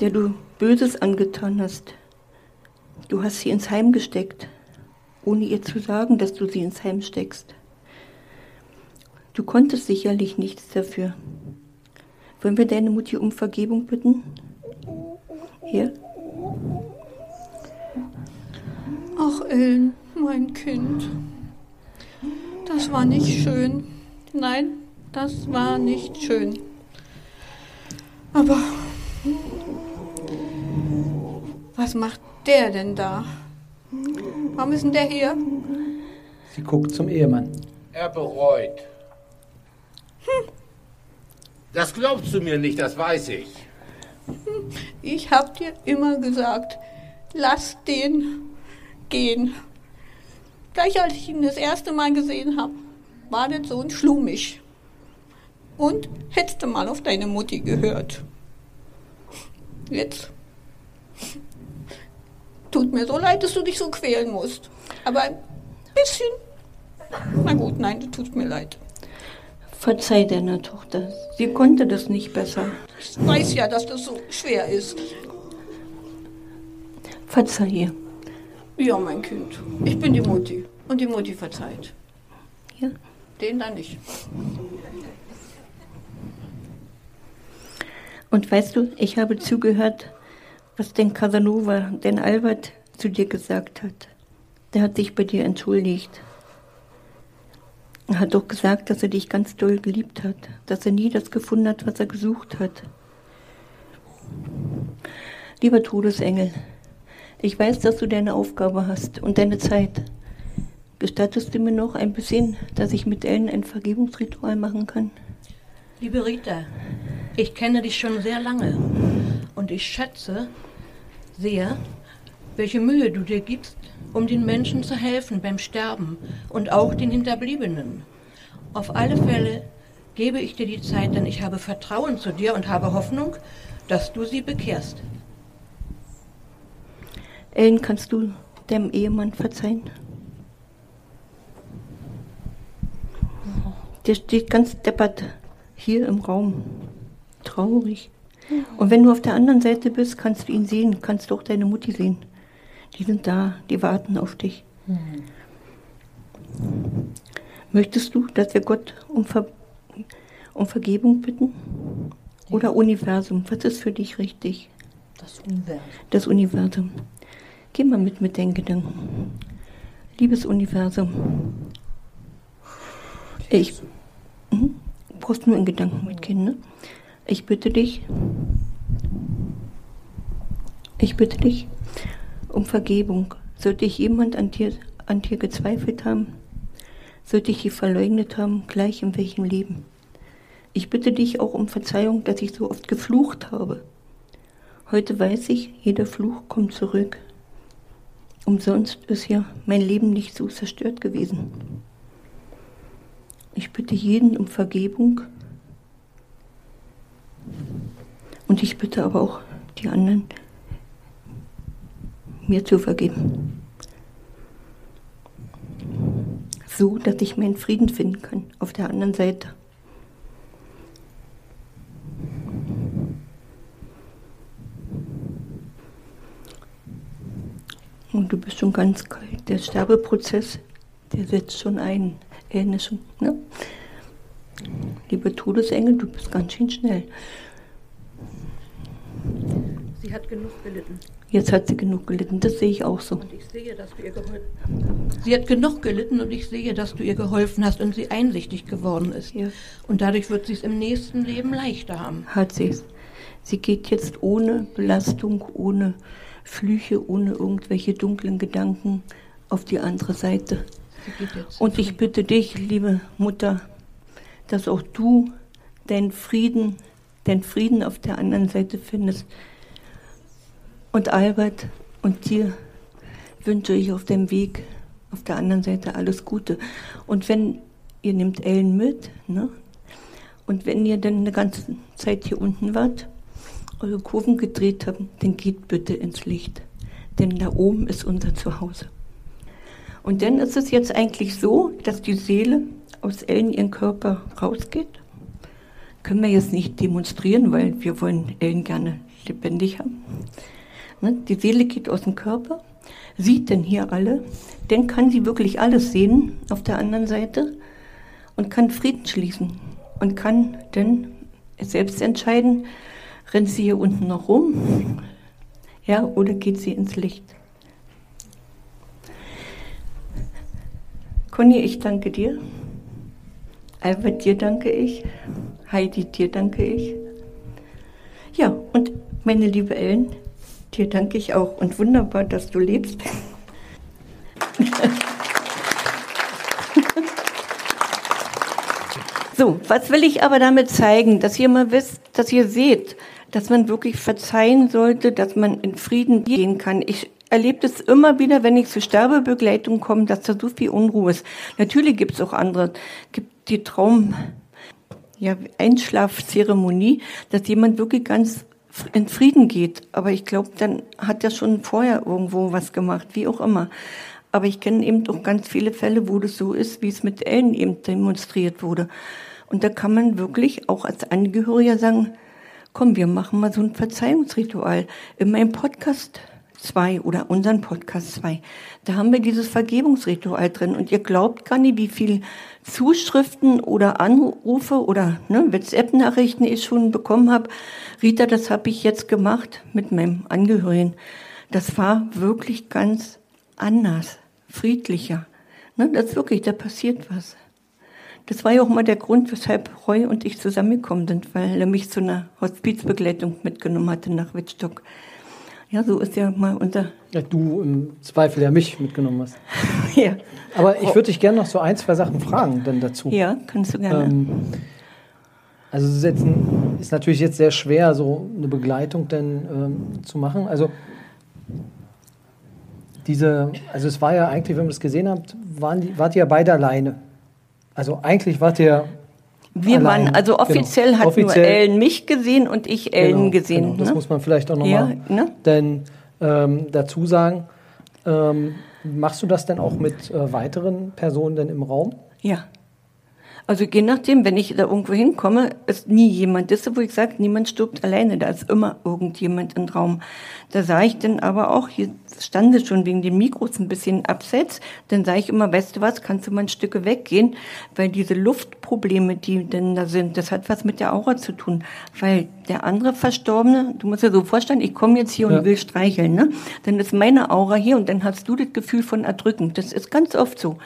der du Böses angetan hast. Du hast sie ins Heim gesteckt, ohne ihr zu sagen, dass du sie ins Heim steckst. Du konntest sicherlich nichts dafür. Wollen wir deine Mutti um Vergebung bitten? Hier. Ach, Ellen, mein Kind. Das war nicht schön. Nein, das war nicht schön. Aber was macht der denn da? Warum ist denn der hier? Sie guckt zum Ehemann. Er bereut. Hm. Das glaubst du mir nicht, das weiß ich. Ich hab dir immer gesagt, lass den gehen. Gleich als ich ihn das erste Mal gesehen habe, war das so ein Schlumig. Und hättest du mal auf deine Mutti gehört. Jetzt. Tut mir so leid, dass du dich so quälen musst. Aber ein bisschen. Na gut, nein, das tut mir leid. Verzeih deiner Tochter. Sie konnte das nicht besser. Ich weiß ja, dass das so schwer ist. Verzeih ihr. Ja, mein Kind. Ich bin die Mutti. Und die Mutti verzeiht. Ja. Den dann nicht. Und weißt du, ich habe zugehört, was den Casanova, den Albert, zu dir gesagt hat. Der hat sich bei dir entschuldigt. Er hat doch gesagt, dass er dich ganz doll geliebt hat, dass er nie das gefunden hat, was er gesucht hat. Lieber Todesengel, ich weiß, dass du deine Aufgabe hast und deine Zeit. Gestattest du mir noch ein bisschen, dass ich mit Ellen ein Vergebungsritual machen kann? Liebe Rita, ich kenne dich schon sehr lange und ich schätze sehr, welche Mühe du dir gibst, um den Menschen zu helfen beim Sterben und auch den Hinterbliebenen. Auf alle Fälle gebe ich dir die Zeit, denn ich habe Vertrauen zu dir und habe Hoffnung, dass du sie bekehrst. Ellen, kannst du deinem Ehemann verzeihen? Der steht ganz deppert hier im Raum. Traurig. Und wenn du auf der anderen Seite bist, kannst du ihn sehen, kannst du auch deine Mutti sehen. Die sind da, die warten auf dich. Möchtest du, dass wir Gott um, Ver um Vergebung bitten? Oder Universum? Was ist für dich richtig? Das Universum. Das Universum. Geh mal mit mit deinen Gedanken. Liebes Universum. Ich. Mhm. Brauchst nur in Gedanken mitgehen, ne? Ich bitte dich. Ich bitte dich um Vergebung. Sollte ich jemand an dir, an dir gezweifelt haben, sollte ich dich verleugnet haben, gleich in welchem Leben. Ich bitte dich auch um Verzeihung, dass ich so oft geflucht habe. Heute weiß ich, jeder Fluch kommt zurück. Umsonst ist ja mein Leben nicht so zerstört gewesen. Ich bitte jeden um Vergebung und ich bitte aber auch die anderen, mir zu vergeben. So, dass ich meinen Frieden finden kann auf der anderen Seite. Und du bist schon ganz kalt. Der Sterbeprozess, der setzt schon ein. Schon, ne? Lieber Todesengel, du bist ganz schön schnell. Genug gelitten. Jetzt hat sie genug gelitten, das sehe ich auch so. Und ich sehe, dass du ihr geholfen hast. Sie hat genug gelitten und ich sehe, dass du ihr geholfen hast und sie einsichtig geworden ist. Ja. Und dadurch wird sie es im nächsten Leben leichter haben. Hat sie es. Sie geht jetzt ohne Belastung, ohne Flüche, ohne irgendwelche dunklen Gedanken auf die andere Seite. Und ich bitte dich, liebe Mutter, dass auch du deinen Frieden, deinen Frieden auf der anderen Seite findest. Und Albert und dir wünsche ich auf dem Weg auf der anderen Seite alles Gute. Und wenn ihr nehmt Ellen mit, ne? Und wenn ihr dann eine ganze Zeit hier unten wart, eure Kurven gedreht habt, dann geht bitte ins Licht. Denn da oben ist unser Zuhause. Und dann ist es jetzt eigentlich so, dass die Seele aus Ellen ihren Körper rausgeht. Können wir jetzt nicht demonstrieren, weil wir wollen Ellen gerne lebendig haben. Ne? Die Seele geht aus dem Körper, sieht denn hier alle, dann kann sie wirklich alles sehen auf der anderen Seite und kann Frieden schließen und kann dann selbst entscheiden, rennt sie hier unten noch rum, ja, oder geht sie ins Licht. Conny, ich danke dir. Albert, dir danke ich. Heidi, dir danke ich. Ja, und meine liebe Ellen, dir danke ich auch. Und wunderbar, dass du lebst. so, was will ich aber damit zeigen? Dass ihr mal wisst, dass ihr seht, dass man wirklich verzeihen sollte, dass man in Frieden gehen kann. Ich erlebe das immer wieder, wenn ich zur Sterbebegleitung komme, dass da so viel Unruhe ist. Natürlich gibt es auch andere, gibt die Traum, ja, Einschlafzeremonie, dass jemand wirklich ganz in Frieden geht. Aber ich glaube, dann hat er schon vorher irgendwo was gemacht, wie auch immer. Aber ich kenne eben auch ganz viele Fälle, wo das so ist, wie es mit Ellen eben demonstriert wurde. Und da kann man wirklich auch als Angehöriger sagen, komm, wir machen mal so ein Verzeihungsritual. In meinem Podcast 2 oder unseren Podcast 2, da haben wir dieses Vergebungsritual drin. Und ihr glaubt gar nicht, wie viel Zuschriften oder Anrufe oder ne, WhatsApp-Nachrichten ich schon bekommen habe. Rita, das habe ich jetzt gemacht mit meinem Angehörigen. Das war wirklich ganz anders, friedlicher. Ne, das ist wirklich, da passiert was. Das war ja auch mal der Grund, weshalb Roy und ich zusammengekommen sind, weil er mich zu einer Hospizbegleitung mitgenommen hatte nach Wittstock. Ja, so ist ja mal unser. Ja, du im Zweifel ja mich mitgenommen hast. ja. Aber ich würde dich gerne noch so ein, zwei Sachen fragen dann dazu. Ja, kannst du gerne. Ähm, also es ist, jetzt ist natürlich jetzt sehr schwer, so eine Begleitung denn ähm, zu machen. Also diese, also es war ja eigentlich, wenn man das gesehen habt, waren die, wart ihr ja beide alleine. Also eigentlich wart ihr wir allein. waren, also offiziell genau. hat offiziell, nur Ellen mich gesehen und ich Ellen genau, gesehen. Genau. Das ne? muss man vielleicht auch Ja, nochmal ne? denn, ähm, dazu sagen. Ähm, machst du das denn auch mit äh, weiteren Personen denn im Raum? Ja. Also je nachdem, wenn ich da irgendwo hinkomme, ist nie jemand. Das ist, wo ich sage, niemand stirbt alleine. Da ist immer irgendjemand im Raum. Da sah ich dann aber auch, hier stand es schon wegen den Mikros ein bisschen abseits, dann sage ich immer, weißt du was, kannst du mal ein Stück weggehen, weil diese Luftprobleme, die denn da sind, das hat was mit der Aura zu tun. Weil der andere Verstorbene, du musst dir so vorstellen, ich komme jetzt hier Ja. und will streicheln, ne? Dann ist meine Aura hier und dann hast du das Gefühl von Erdrücken. Das ist ganz oft so.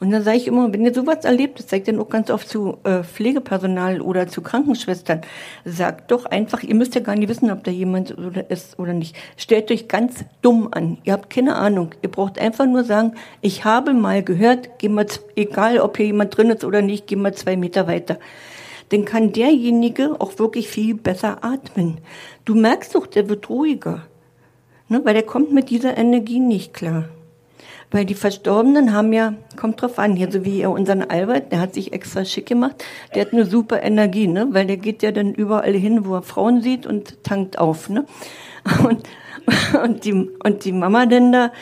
Und dann sage ich immer, wenn ihr sowas erlebt, das zeigt dann auch ganz oft zu äh, Pflegepersonal oder zu Krankenschwestern, sagt doch einfach, ihr müsst ja gar nicht wissen, ob da jemand oder ist oder nicht. Stellt euch ganz dumm an. Ihr habt keine Ahnung. Ihr braucht einfach nur sagen, ich habe mal gehört, geh mal, egal ob hier jemand drin ist oder nicht, geh mal zwei Meter weiter. Dann kann derjenige auch wirklich viel besser atmen. Du merkst doch, der wird ruhiger. Ne, weil der kommt mit dieser Energie nicht klar. Weil die Verstorbenen haben ja, kommt drauf an, hier so wie ihr unseren Albert, der hat sich extra schick gemacht, der hat eine super Energie, ne? Weil der geht ja dann überall hin, wo er Frauen sieht und tankt auf, ne? Und, und, die, und die Mama denn da,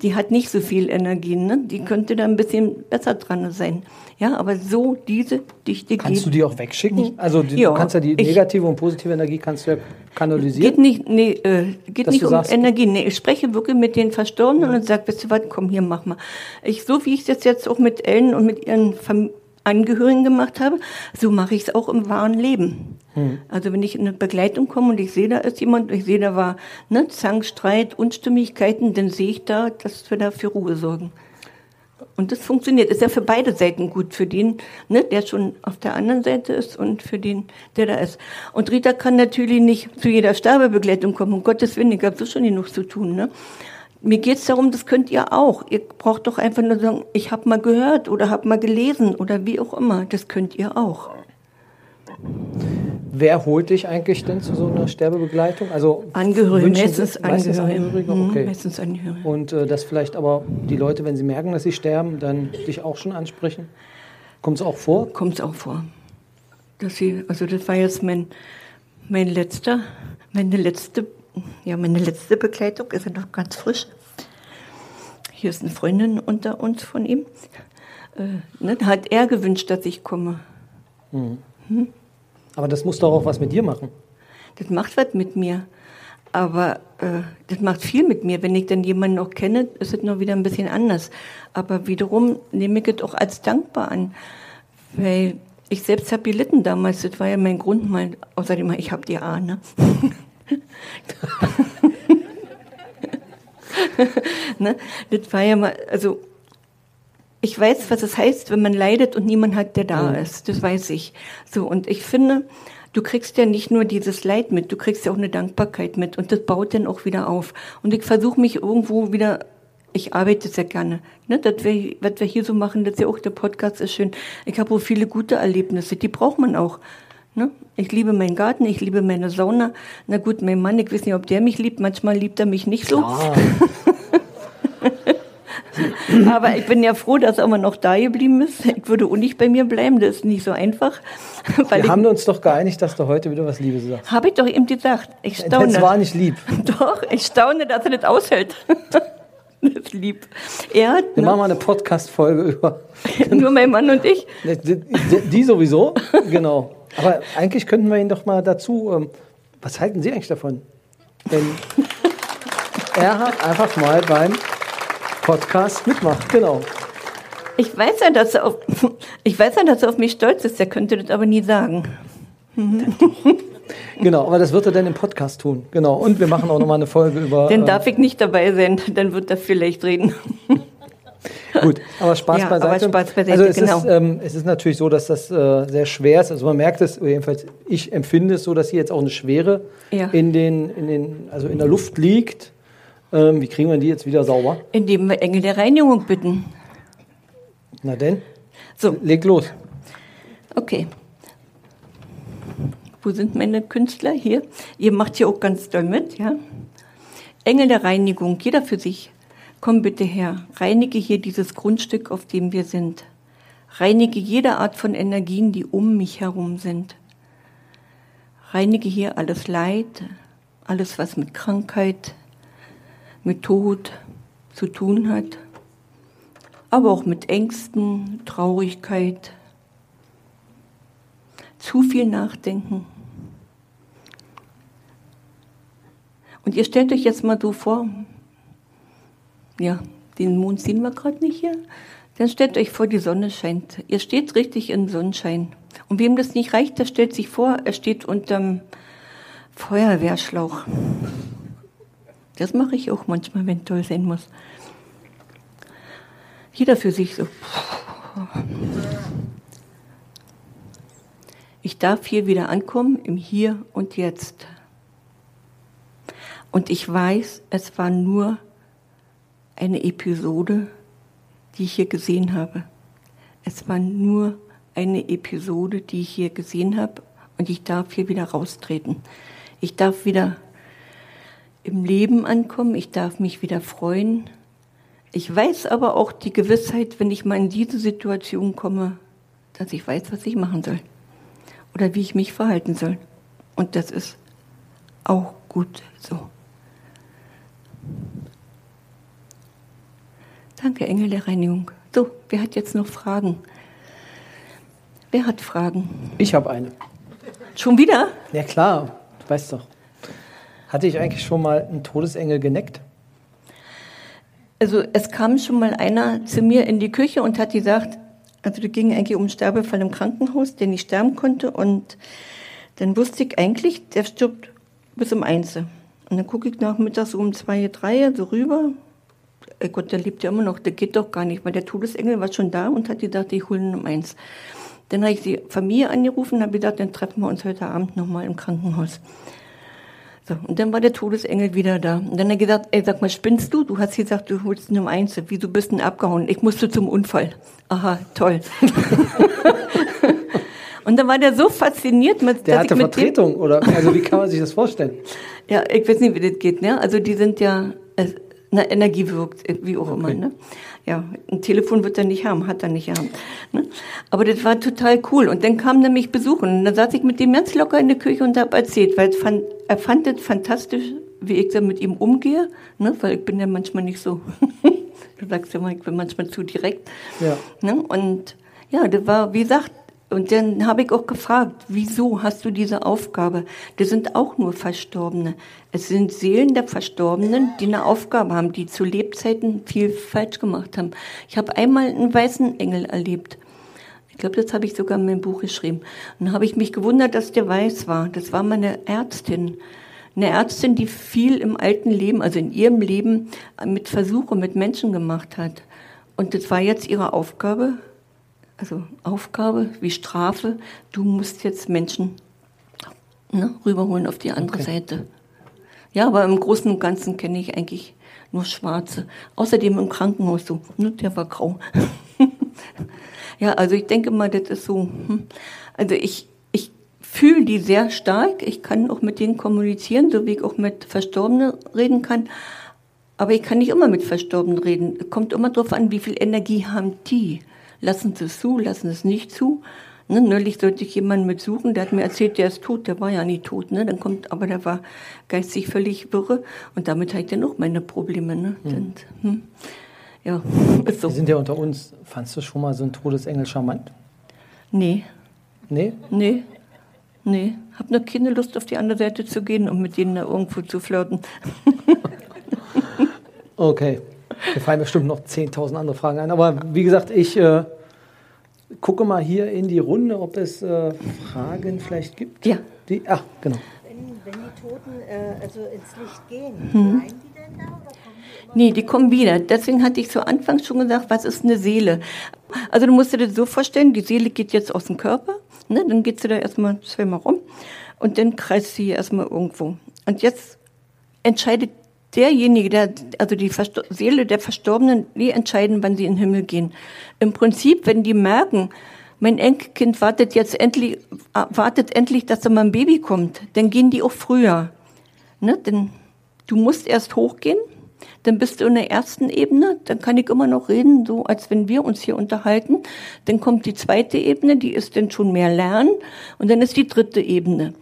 die hat nicht so viel Energie, ne? Die könnte da ein bisschen besser dran sein. Ja, aber so diese Dichte Kannst du die auch wegschicken? Also die, Ja, du kannst ja die ich- negative und positive Energie kannst du ja kanalisieren. Geht nicht, nee, äh, geht nicht um sagst- Energie. Nee, ich spreche wirklich mit den Verstorbenen und sage, weißt du was, komm hier, mach mal. Ich, so wie ich das jetzt auch mit Ellen und mit ihren Fam Angehörigen gemacht habe, so mache ich es auch im wahren Leben. Hm. Also wenn ich in eine Begleitung komme und ich sehe, da ist jemand, ich sehe, da war ne, Zank, Streit, Unstimmigkeiten, dann sehe ich da, dass wir da für Ruhe sorgen. Und das funktioniert. Ist ja für beide Seiten gut. Für den, ne, der schon auf der anderen Seite ist und für den, der da ist. Und Rita kann natürlich nicht zu jeder Sterbebegleitung kommen. Um Gottes Willen, ich habe so schon genug zu tun. Ne? Mir geht's darum, das könnt ihr auch. Ihr braucht doch einfach nur sagen, ich habe mal gehört oder habe mal gelesen oder wie auch immer. Das könnt ihr auch. Wer holt dich eigentlich denn zu so einer Sterbebegleitung? Also Angehörige, meistens meistens Angehörige. Mhm, Okay. Meistens Angehörige. Und äh, dass vielleicht aber die Leute, wenn sie merken, dass sie sterben, dann dich auch schon ansprechen? Kommt es auch vor? kommt es auch vor. Dass sie, also das war jetzt mein, mein letzter, meine letzte, ja, meine letzte Begleitung, ist ja noch ganz frisch. Hier ist eine Freundin unter uns von ihm. Äh, ne, hat er gewünscht, dass ich komme. Aber das muss doch auch was mit dir machen. Das macht was mit mir. Aber äh, das macht viel mit mir. Wenn ich dann jemanden noch kenne, ist es noch wieder ein bisschen anders. Aber wiederum nehme ich es auch als dankbar an. Weil ich selbst habe gelitten damals. Das war ja mein Grund mal. Außerdem, ich habe die A, ne? ne? Das war ja mal, also ich weiß, was es heißt, wenn man leidet und niemand hat, der da ist. Das weiß ich. So, und ich finde, du kriegst ja nicht nur dieses Leid mit, du kriegst ja auch eine Dankbarkeit mit und das baut dann auch wieder auf. Und ich versuche mich irgendwo wieder, ich arbeite sehr gerne. Ne? Das wir, was wir hier so machen, das ist ja auch der Podcast ist schön. Ich habe auch viele gute Erlebnisse, die braucht man auch. Ne? Ich liebe meinen Garten, ich liebe meine Sauna. Na gut, mein Mann, ich weiß nicht, ob der mich liebt, manchmal liebt er mich nicht so. Aber ich bin ja froh, dass er immer noch da geblieben ist. Ich würde auch nicht bei mir bleiben, das ist nicht so einfach. Wir haben uns doch geeinigt, dass du heute wieder was Liebes sagst. Habe ich doch eben gesagt. Ich staune. Das war nicht lieb. Doch, ich staune, dass er das aushält. Das ist lieb. Er hat, Wir machen mal eine Podcast-Folge über. nur mein Mann und ich. Die, sowieso, genau. Aber eigentlich könnten wir ihn doch mal dazu. Ähm, was halten Sie eigentlich davon? Wenn er hat einfach mal beim Podcast mitmacht, genau. Ich weiß ja, dass er auf, ich weiß ja, dass er auf mich stolz ist. Er könnte das aber nie sagen. Genau, aber das wird er dann im Podcast tun. Genau. Und wir machen auch nochmal eine Folge über. Dann äh, darf ich nicht dabei sein. Dann wird er vielleicht reden. Gut, aber Spaß Ja, aber beiseite. Spaß beiseite, also es, genau. ist, ähm, es ist natürlich so, dass das äh, sehr schwer ist. Also man merkt es, jedenfalls ich empfinde es so, dass hier jetzt auch eine Schwere Ja. in, den, in, den, also in der Luft liegt. Ähm, wie kriegen wir die jetzt wieder sauber? Indem wir Engel der Reinigung bitten. Na denn, So, leg los. okay. Wo sind meine Künstler? Hier. Ihr macht hier auch ganz doll mit, ja? Engel der Reinigung, jeder für sich. Komm bitte her, reinige hier dieses Grundstück, auf dem wir sind. Reinige jede Art von Energien, die um mich herum sind. Reinige hier alles Leid, alles, was mit Krankheit, mit Tod zu tun hat, aber auch mit Ängsten, Traurigkeit, zu viel Nachdenken. Und ihr stellt euch jetzt mal so vor, ja, den Mond sehen wir gerade nicht hier, dann stellt euch vor, die Sonne scheint. Ihr steht richtig im Sonnenschein. Und wem das nicht reicht, der stellt sich vor, er steht unterm Feuerwehrschlauch. Das mache ich auch manchmal, wenn toll sein muss. Jeder für sich so. Ich darf hier wieder ankommen im Hier und Jetzt. Und ich weiß, es war nur eine Episode, die ich hier gesehen habe. Es war nur eine Episode, die ich hier gesehen habe und ich darf hier wieder raustreten. Ich darf wieder im Leben ankommen, ich darf mich wieder freuen. Ich weiß aber auch die Gewissheit, wenn ich mal in diese Situation komme, dass ich weiß, was ich machen soll oder wie ich mich verhalten soll. Und das ist auch gut so. Danke, Engel der Reinigung. So, wer hat jetzt noch Fragen? Wer hat Fragen? Ich habe eine. Schon wieder? Ja klar, du weißt doch. Hatte ich eigentlich schon mal einen Todesengel geneckt? Also es kam schon mal einer zu mir in die Küche und hat gesagt, also da ging eigentlich um Sterbefall im Krankenhaus, der nicht sterben konnte und dann wusste ich eigentlich, der stirbt bis um eins. Und dann gucke ich nachmittags um zwei, drei so rüber. Ey Gott, der lebt ja immer noch, der geht doch gar nicht, weil der Todesengel war schon da und hat gesagt, ich hole ihn um eins. Dann habe ich die Familie angerufen und habe gesagt, dann treffen wir uns heute Abend nochmal im Krankenhaus. So, und dann war der Todesengel wieder da. Und dann hat er gesagt, ey, sag mal, spinnst du? Du hast gesagt, du holst ihn um eins. Bist du denn abgehauen? Ich musste zum Unfall. Aha, toll. und dann war der so fasziniert mit, Der hatte Vertretung, oder? Also wie kann man sich das vorstellen? ja, ich weiß nicht, wie das geht, ne? Also die sind ja, äh, na, Energie wirkt, äh, wie auch immer, Okay. ne? Ja, ein Telefon wird er nicht haben, hat er nicht haben. Ne? Aber das war total cool. Und dann kam er mich besuchen. Und dann saß ich mit dem ganz locker in der Küche und habe erzählt, weil fand, er fand es fantastisch, wie ich dann mit ihm umgehe, ne? weil ich bin ja manchmal nicht so, du sagst ja mal, ich bin manchmal zu direkt. Ja. Ne? Und ja, das war, wie gesagt, und dann habe ich auch gefragt, wieso hast du diese Aufgabe? Das sind auch nur Verstorbene. Es sind Seelen der Verstorbenen, die eine Aufgabe haben, die zu Lebzeiten viel falsch gemacht haben. Ich habe einmal einen weißen Engel erlebt. Ich glaube, das habe ich sogar in meinem Buch geschrieben. Und dann habe ich mich gewundert, dass der weiß war. Das war meine Ärztin. Eine Ärztin, die viel im alten Leben, also in ihrem Leben, mit Versuche mit Menschen gemacht hat. Und das war jetzt ihre Aufgabe, also Aufgabe wie Strafe, du musst jetzt Menschen ne, rüberholen auf die andere Okay. Seite. Ja, aber im Großen und Ganzen kenne ich eigentlich nur Schwarze. Außerdem im Krankenhaus so, ne, der war grau. ja, also ich denke mal, das ist so. hm. Also ich, ich fühle die sehr stark. Ich kann auch mit denen kommunizieren, so wie ich auch mit Verstorbenen reden kann. Aber ich kann nicht immer mit Verstorbenen reden. Kommt immer darauf an, wie viel Energie haben die. Lassen sie es zu, lassen sie es nicht zu. Ne, neulich sollte ich jemanden mitsuchen, der hat mir erzählt, der ist tot, der war ja nie tot. Ne? Dann kommt, aber der war geistig völlig wirre und damit hat er noch meine Probleme. Ne? Hm. Und, hm, ja, ist so. Wir sind ja unter uns. Fandst du schon mal so einen Todesengel charmant? Nee, Nee? nee, nee. Hab nur keine Lust, auf die andere Seite zu gehen und mit denen da irgendwo zu flirten. Okay. Mir fallen bestimmt noch 10.000 andere Fragen ein. Aber wie gesagt, ich äh, gucke mal hier in die Runde, ob es äh, Fragen vielleicht gibt. Ja. Die, ah, genau. Wenn, wenn die Toten äh, also ins Licht gehen, Mhm. bleiben die denn da oder kommen die? Nee, die kommen wieder. Deswegen hatte ich zu Anfang schon gesagt, was ist eine Seele? Also du musst dir das so vorstellen, die Seele geht jetzt aus dem Körper, ne? dann geht sie da erstmal zweimal rum und dann kreist sie erstmal irgendwo. Und jetzt entscheidet derjenige, der, also die Versto Seele der Verstorbenen, die entscheiden, wann sie in den Himmel gehen. Im Prinzip, wenn die merken, mein Enkelkind wartet jetzt endlich, äh, wartet endlich, dass da mal ein Baby kommt, dann gehen die auch früher. Ne? Denn du musst erst hochgehen, dann bist du in der ersten Ebene, dann kann ich immer noch reden, so als wenn wir uns hier unterhalten. Dann kommt die zweite Ebene, die ist dann schon mehr Lernen und dann ist die dritte Ebene.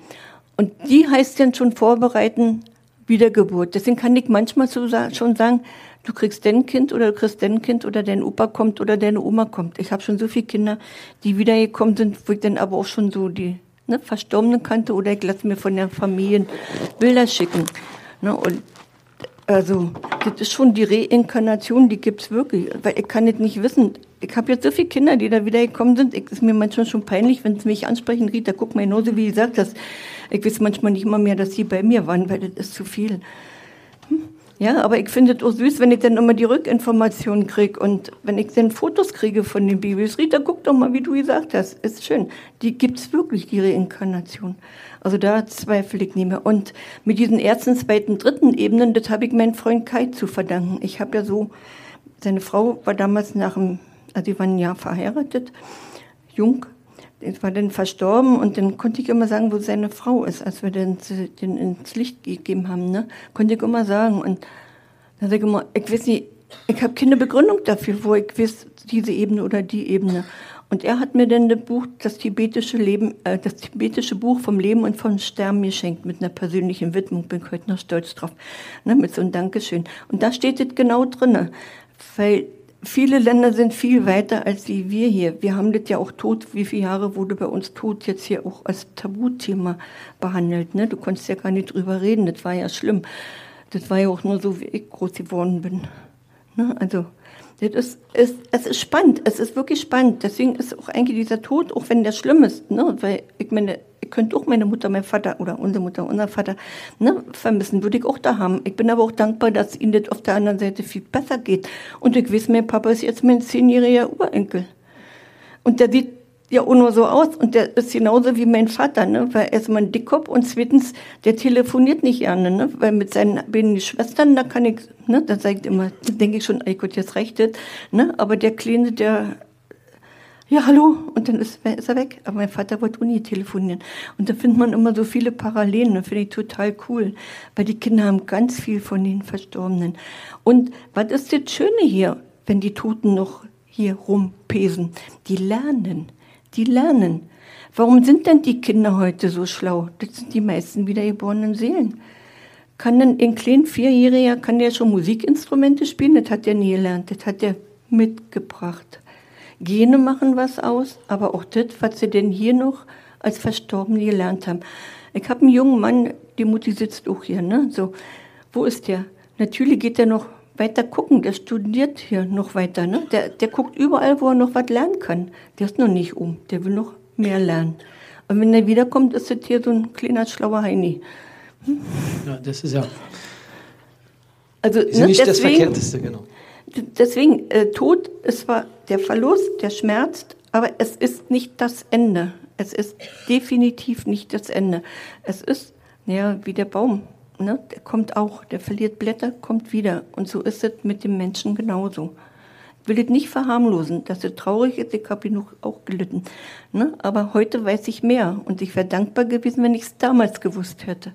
Und die heißt dann schon vorbereiten, Wiedergeburt. Deswegen kann ich manchmal so sa schon sagen, du kriegst dein Kind oder du kriegst dein Kind oder dein Opa kommt oder deine Oma kommt. Ich habe schon so viele Kinder, die wiedergekommen sind, wo ich dann aber auch schon so die ne, Verstorbenen kannte oder ich lasse mir von der Familie Bilder schicken. Ne, und also, das ist schon die Reinkarnation, die gibt's wirklich. Weil ich kann das nicht wissen. Ich habe jetzt so viele Kinder, die da wieder gekommen sind. Es ist mir manchmal schon peinlich, wenn sie mich ansprechen, Rita, guck mal, genauso wie du gesagt hast. Ich weiß manchmal nicht mal mehr, dass sie bei mir waren, weil das ist zu viel. Hm? Ja, aber ich finde es auch süß, wenn ich dann immer die Rückinformationen kriege und wenn ich dann Fotos kriege von den Babys. Rita, guck doch mal, wie du gesagt hast. Ist schön. Die gibt's wirklich, die Reinkarnation. Also da zweifle ich nicht mehr. Und mit diesen ersten, zweiten, dritten Ebenen, das habe ich meinem Freund Kai zu verdanken. Ich habe ja so, seine Frau war damals nach dem, also die waren ein Jahr verheiratet, jung, ich war dann verstorben und dann konnte ich immer sagen, wo seine Frau ist, als wir den, den ins Licht gegeben haben, ne? Konnte ich immer sagen. Und dann sage ich immer, ich weiß nicht, ich habe keine Begründung dafür, wo ich weiß, diese Ebene oder die Ebene. Und er hat mir dann das Buch, das tibetische Leben, äh, das tibetische Buch vom Leben und vom Sterben geschenkt mit einer persönlichen Widmung. Bin ich heute noch stolz drauf, ne, mit so einem Dankeschön. Und da steht es genau drinne, weil viele Länder sind viel weiter als wie wir hier. Wir haben das ja auch Tod, wie viele Jahre wurde bei uns Tod jetzt hier auch als Tabuthema behandelt. Ne? Du konntest ja gar nicht drüber reden, das war ja schlimm. Das war ja auch nur so, wie ich groß geworden bin. Ne? Also das ist, ist, es ist spannend, es ist wirklich spannend. Deswegen ist auch eigentlich dieser Tod, auch wenn der schlimm ist, ne? weil ich meine, könnte auch meine Mutter, mein Vater oder unsere Mutter, unser Vater ne, vermissen, würde ich auch da haben. Ich bin aber auch dankbar, dass ihnen das auf der anderen Seite viel besser geht. Und ich weiß, mein Papa ist jetzt mein zehnjähriger Urenkel. Und der sieht ja auch nur so aus und der ist genauso wie mein Vater, ne? weil erstmal ein Dickkopf und zweitens, der telefoniert nicht gerne, ne? weil mit seinen beiden Schwestern, da kann ich, ne? da sagt immer, denke ich schon, ey Gott, jetzt reicht das, ne? aber der Kleine, der, ja, hallo, und dann ist, ist er weg. Aber mein Vater wollte nie telefonieren. Und da findet man immer so viele Parallelen, das finde ich total cool, weil die Kinder haben ganz viel von den Verstorbenen. Und was ist das Schöne hier, wenn die Toten noch hier rumpesen? Die lernen, die lernen. Warum sind denn die Kinder heute so schlau? Das sind die meisten wiedergeborenen Seelen. Kann denn ein kleinen Vierjähriger, kann der schon Musikinstrumente spielen? Das hat er nie gelernt, das hat er mitgebracht. Gene machen was aus, aber auch das, was sie denn hier noch als Verstorbene gelernt haben. Ich habe einen jungen Mann, die Mutti sitzt auch hier, ne? So, wo ist der? Natürlich geht er noch weiter gucken, der studiert hier noch weiter, ne? Der, der guckt überall, wo er noch was lernen kann. Der ist noch nicht um, der will noch mehr lernen. Und wenn er wiederkommt, ist das hier so ein kleiner schlauer Heini. Ja, das ist ja Also, ist ne, nicht das deswegen, Verkehrteste, genau. Deswegen, äh, Tod ist zwar der Verlust, der schmerzt, aber es ist nicht das Ende. Es ist definitiv nicht das Ende. Es ist, ja, wie der Baum. Ne? Der kommt auch, der verliert Blätter, kommt wieder. Und so ist es mit dem Menschen genauso. Ich will es nicht verharmlosen, dass es traurig ist, ich habe genug auch gelitten. Ne? Aber heute weiß ich mehr und ich wäre dankbar gewesen, wenn ich es damals gewusst hätte.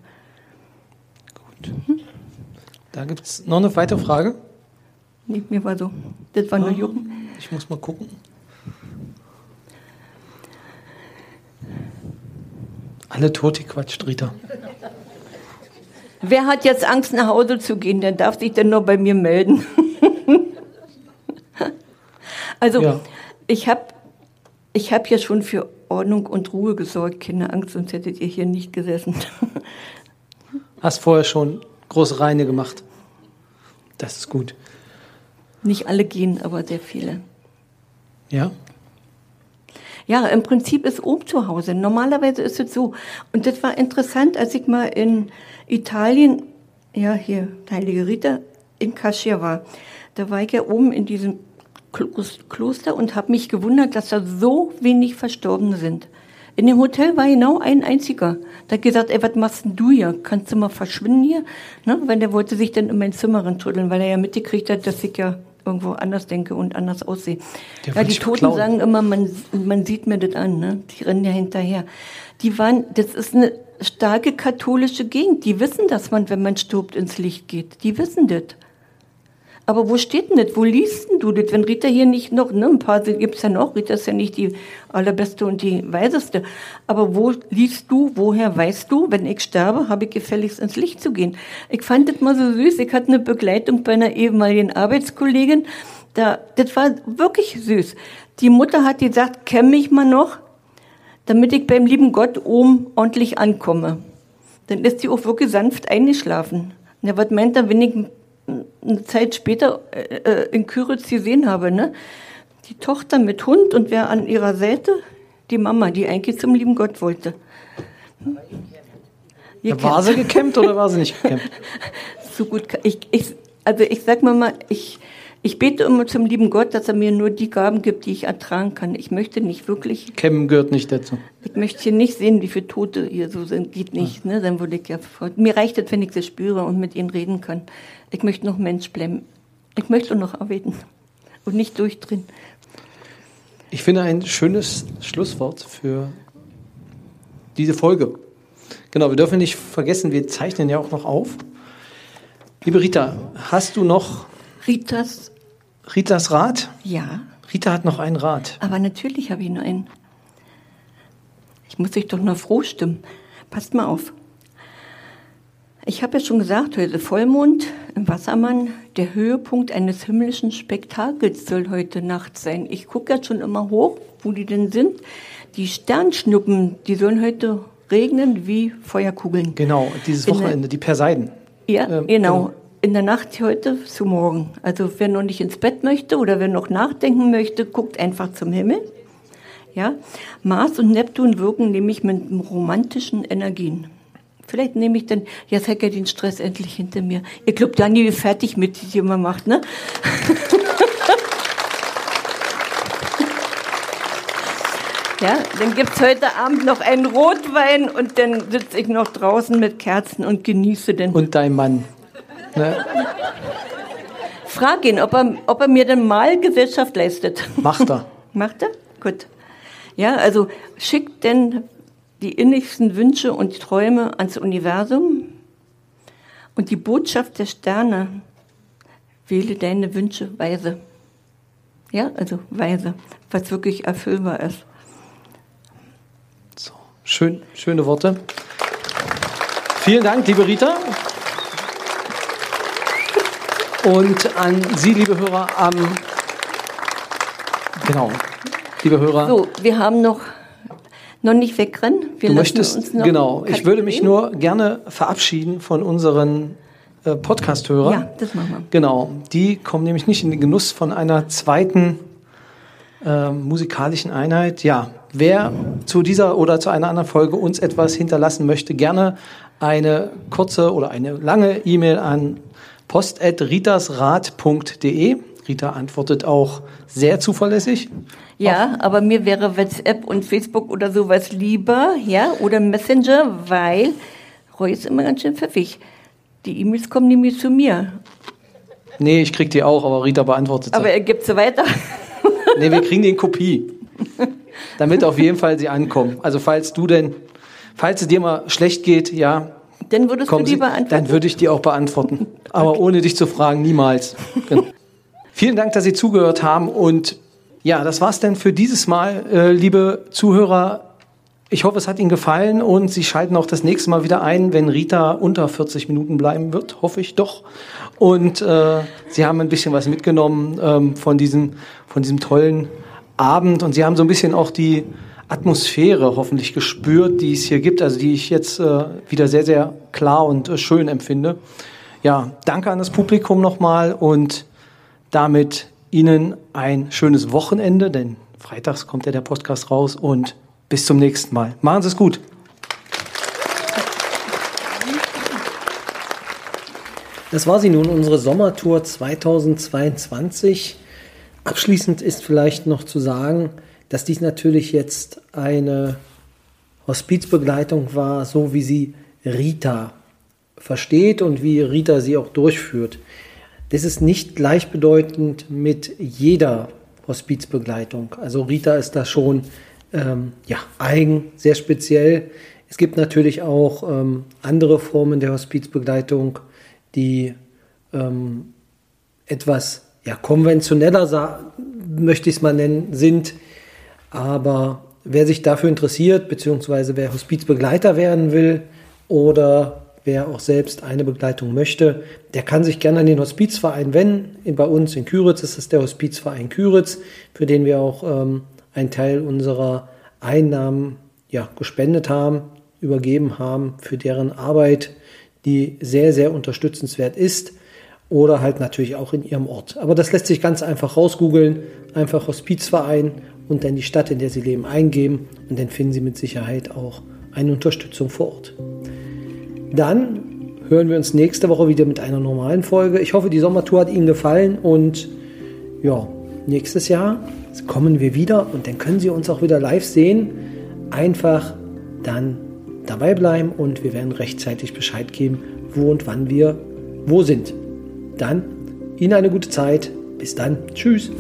Da gibt es noch eine weitere Frage. Nee, mir war so. Das war nur Jucken. Ich muss mal gucken. Alle Tote quatscht, Rita. Wer hat jetzt Angst, nach Hause zu gehen? Der darf sich dann nur bei mir melden. also, Ja. ich habe ich hab ja schon für Ordnung und Ruhe gesorgt. Keine Angst, sonst hättet ihr hier nicht gesessen. Hast vorher schon große Reine gemacht. Das ist gut. Nicht alle gehen, aber sehr viele. Ja? Ja, im Prinzip ist oben zu Hause. Normalerweise ist es so. Und das war interessant, als ich mal in Italien, ja, hier, Heilige Rita, in Cascia war. Da war ich ja oben in diesem Klos- Kloster und habe mich gewundert, dass da so wenig Verstorbene sind. In dem Hotel war genau ein einziger. Da hat gesagt, ey, was machst denn du hier? Kannst du mal verschwinden hier? Ne? Weil der wollte sich dann in mein Zimmer reintruddeln, weil er ja mitgekriegt hat, dass ich ja irgendwo anders denke und anders aussehe. Der Ja, die Toten beklauen. sagen immer, man, man sieht mir das an, ne? Die rennen ja hinterher. Die waren, das ist eine starke katholische Gegend. Die wissen, dass man, wenn man stirbt, ins Licht geht. Die wissen das. Aber wo steht denn das? Wo liest denn du das? Wenn Rita hier nicht noch, ne, ein paar gibt's ja noch. Rita ist ja nicht die allerbeste und die weiseste. Aber wo liest du, woher weißt du, wenn ich sterbe, habe ich gefälligst ins Licht zu gehen? Ich fand das mal so süß. Ich hatte eine Begleitung bei einer ehemaligen Arbeitskollegin. Da, das war wirklich süß. Die Mutter hat gesagt, kenn mich mal noch, damit ich beim lieben Gott oben ordentlich ankomme. Dann ist sie auch wirklich sanft eingeschlafen. Ja, was meint er, wenn ich eine Zeit später äh, äh, in Küritz gesehen habe, ne? Die Tochter mit Hund und wer an ihrer Seite? Die Mama, die eigentlich zum lieben Gott wollte. Hm? Ja, war sie gekämmt oder war sie nicht gekämmt? so gut. Ich, ich, also ich sag mal mal, ich, ich bete immer zum lieben Gott, dass er mir nur die Gaben gibt, die ich ertragen kann. Ich möchte nicht wirklich, Kämmen gehört nicht dazu. ich möchte hier nicht sehen, wie viele Tote hier so sind. Geht nicht, ne? Dann würde ich ja sofort. Mir reicht es, wenn ich sie spüre und mit ihnen reden kann. Ich möchte noch Mensch bleiben. Ich möchte noch arbeiten und nicht durchdrehen. Ich finde ein schönes Schlusswort für diese Folge. Genau, wir dürfen nicht vergessen, wir zeichnen ja auch noch auf. Liebe Rita, hast du noch Ritas, Ritas Rat? ja, Rita hat noch einen Rat. aber natürlich habe ich nur einen. Ich muss dich doch nur froh stimmen. Passt mal auf. Ich habe ja schon gesagt, heute Vollmond im Wassermann. Der Höhepunkt eines himmlischen Spektakels soll heute Nacht sein. Ich gucke jetzt schon immer hoch, wo die denn sind. Die Sternschnuppen, die sollen heute regnen wie Feuerkugeln. Genau, dieses In der- Wochenende, die Perseiden. Ja, Ähm, genau. In der Nacht heute zu morgen. Also wer noch nicht ins Bett möchte oder wer noch nachdenken möchte, guckt einfach zum Himmel. Ja, Mars und Neptun wirken nämlich mit romantischen Energien. Vielleicht nehme ich dann, jetzt hat er den Stress endlich hinter mir. Ihr glaubt, Daniel ist fertig mit, die immer macht, ne? Ja, dann gibt's heute Abend noch einen Rotwein und dann sitze ich noch draußen mit Kerzen und genieße den. Und dein Mann. Ne? Frag ihn, ob er, ob er mir denn mal Gesellschaft leistet. Macht er. Macht er? Gut. Ja, also schickt denn die innigsten Wünsche und Träume ans Universum und die Botschaft der Sterne. Wähle deine Wünsche weise. Ja, also weise, was wirklich erfüllbar ist. So, schön, schöne Worte. Vielen Dank, liebe Rita. Und an Sie, liebe Hörer, am genau, liebe Hörer, So, wir haben noch, noch nicht wegrennen. Wir du möchtest genau. Ich würde mich nur gerne verabschieden von unseren äh, Podcast-Hörern. Ja, das machen wir. Genau, die kommen nämlich nicht in den Genuss von einer zweiten äh, musikalischen Einheit. Ja, wer zu dieser oder zu einer anderen Folge uns etwas hinterlassen möchte, gerne eine kurze oder eine lange E-Mail an post.ritasrat.de. Rita antwortet auch sehr zuverlässig. Ja, aber mir wäre WhatsApp und Facebook oder sowas lieber, ja, oder Messenger, weil Roy ist immer ganz schön pfiffig. Die E-Mails kommen nämlich zu mir, Nee, ich krieg die auch, aber Rita beantwortet sie. aber er gibt sie weiter. Nee, wir kriegen die in Kopie. Damit auf jeden Fall sie ankommen. Also falls du denn, falls es dir mal schlecht geht, ja, Dann würdest du die Sie, beantworten? dann würde ich die auch beantworten. Aber ohne dich zu fragen, niemals. Genau. Vielen Dank, dass Sie zugehört haben. Und ja, das war's denn für dieses Mal, äh, liebe Zuhörer. Ich hoffe, es hat Ihnen gefallen und Sie schalten auch das nächste Mal wieder ein, wenn Rita unter 40 Minuten bleiben wird, hoffe ich doch. Und äh, Sie haben ein bisschen was mitgenommen ähm, von, diesem, von diesem tollen Abend und Sie haben so ein bisschen auch die Atmosphäre hoffentlich gespürt, die es hier gibt, also die ich jetzt äh, wieder sehr, sehr klar und äh, schön empfinde. Ja, danke an das Publikum nochmal und damit Ihnen ein schönes Wochenende, denn freitags kommt ja der Podcast raus und bis zum nächsten Mal. Machen Sie es gut. Das war sie nun, unsere Sommertour 2022. Abschließend ist vielleicht noch zu sagen, dass dies natürlich jetzt eine Hospizbegleitung war, so wie sie Rita versteht und wie Rita sie auch durchführt. Das ist nicht gleichbedeutend mit jeder Hospizbegleitung. Also Rita ist da schon ähm, ja, eigen, sehr speziell. Es gibt natürlich auch ähm, andere Formen der Hospizbegleitung, die ähm, etwas ja, konventioneller, möchte ich es mal nennen, sind. Aber wer sich dafür interessiert, beziehungsweise wer Hospizbegleiter werden will oder wer auch selbst eine Begleitung möchte, der kann sich gerne an den Hospizverein wenden. Bei uns in Küritz ist es der Hospizverein Küritz, für den wir auch ähm, einen Teil unserer Einnahmen ja, gespendet haben, übergeben haben für deren Arbeit, die sehr, sehr unterstützenswert ist oder halt natürlich auch in ihrem Ort. Aber das lässt sich ganz einfach rausgoogeln, einfach Hospizverein und dann die Stadt, in der sie leben, eingeben und dann finden sie mit Sicherheit auch eine Unterstützung vor Ort. Dann hören wir uns nächste Woche wieder mit einer normalen Folge. Ich hoffe, die Sommertour hat Ihnen gefallen und ja, nächstes Jahr kommen wir wieder und dann können Sie uns auch wieder live sehen. Einfach dann dabei bleiben und wir werden rechtzeitig Bescheid geben, wo und wann wir wo sind. Dann Ihnen eine gute Zeit. Bis dann. Tschüss.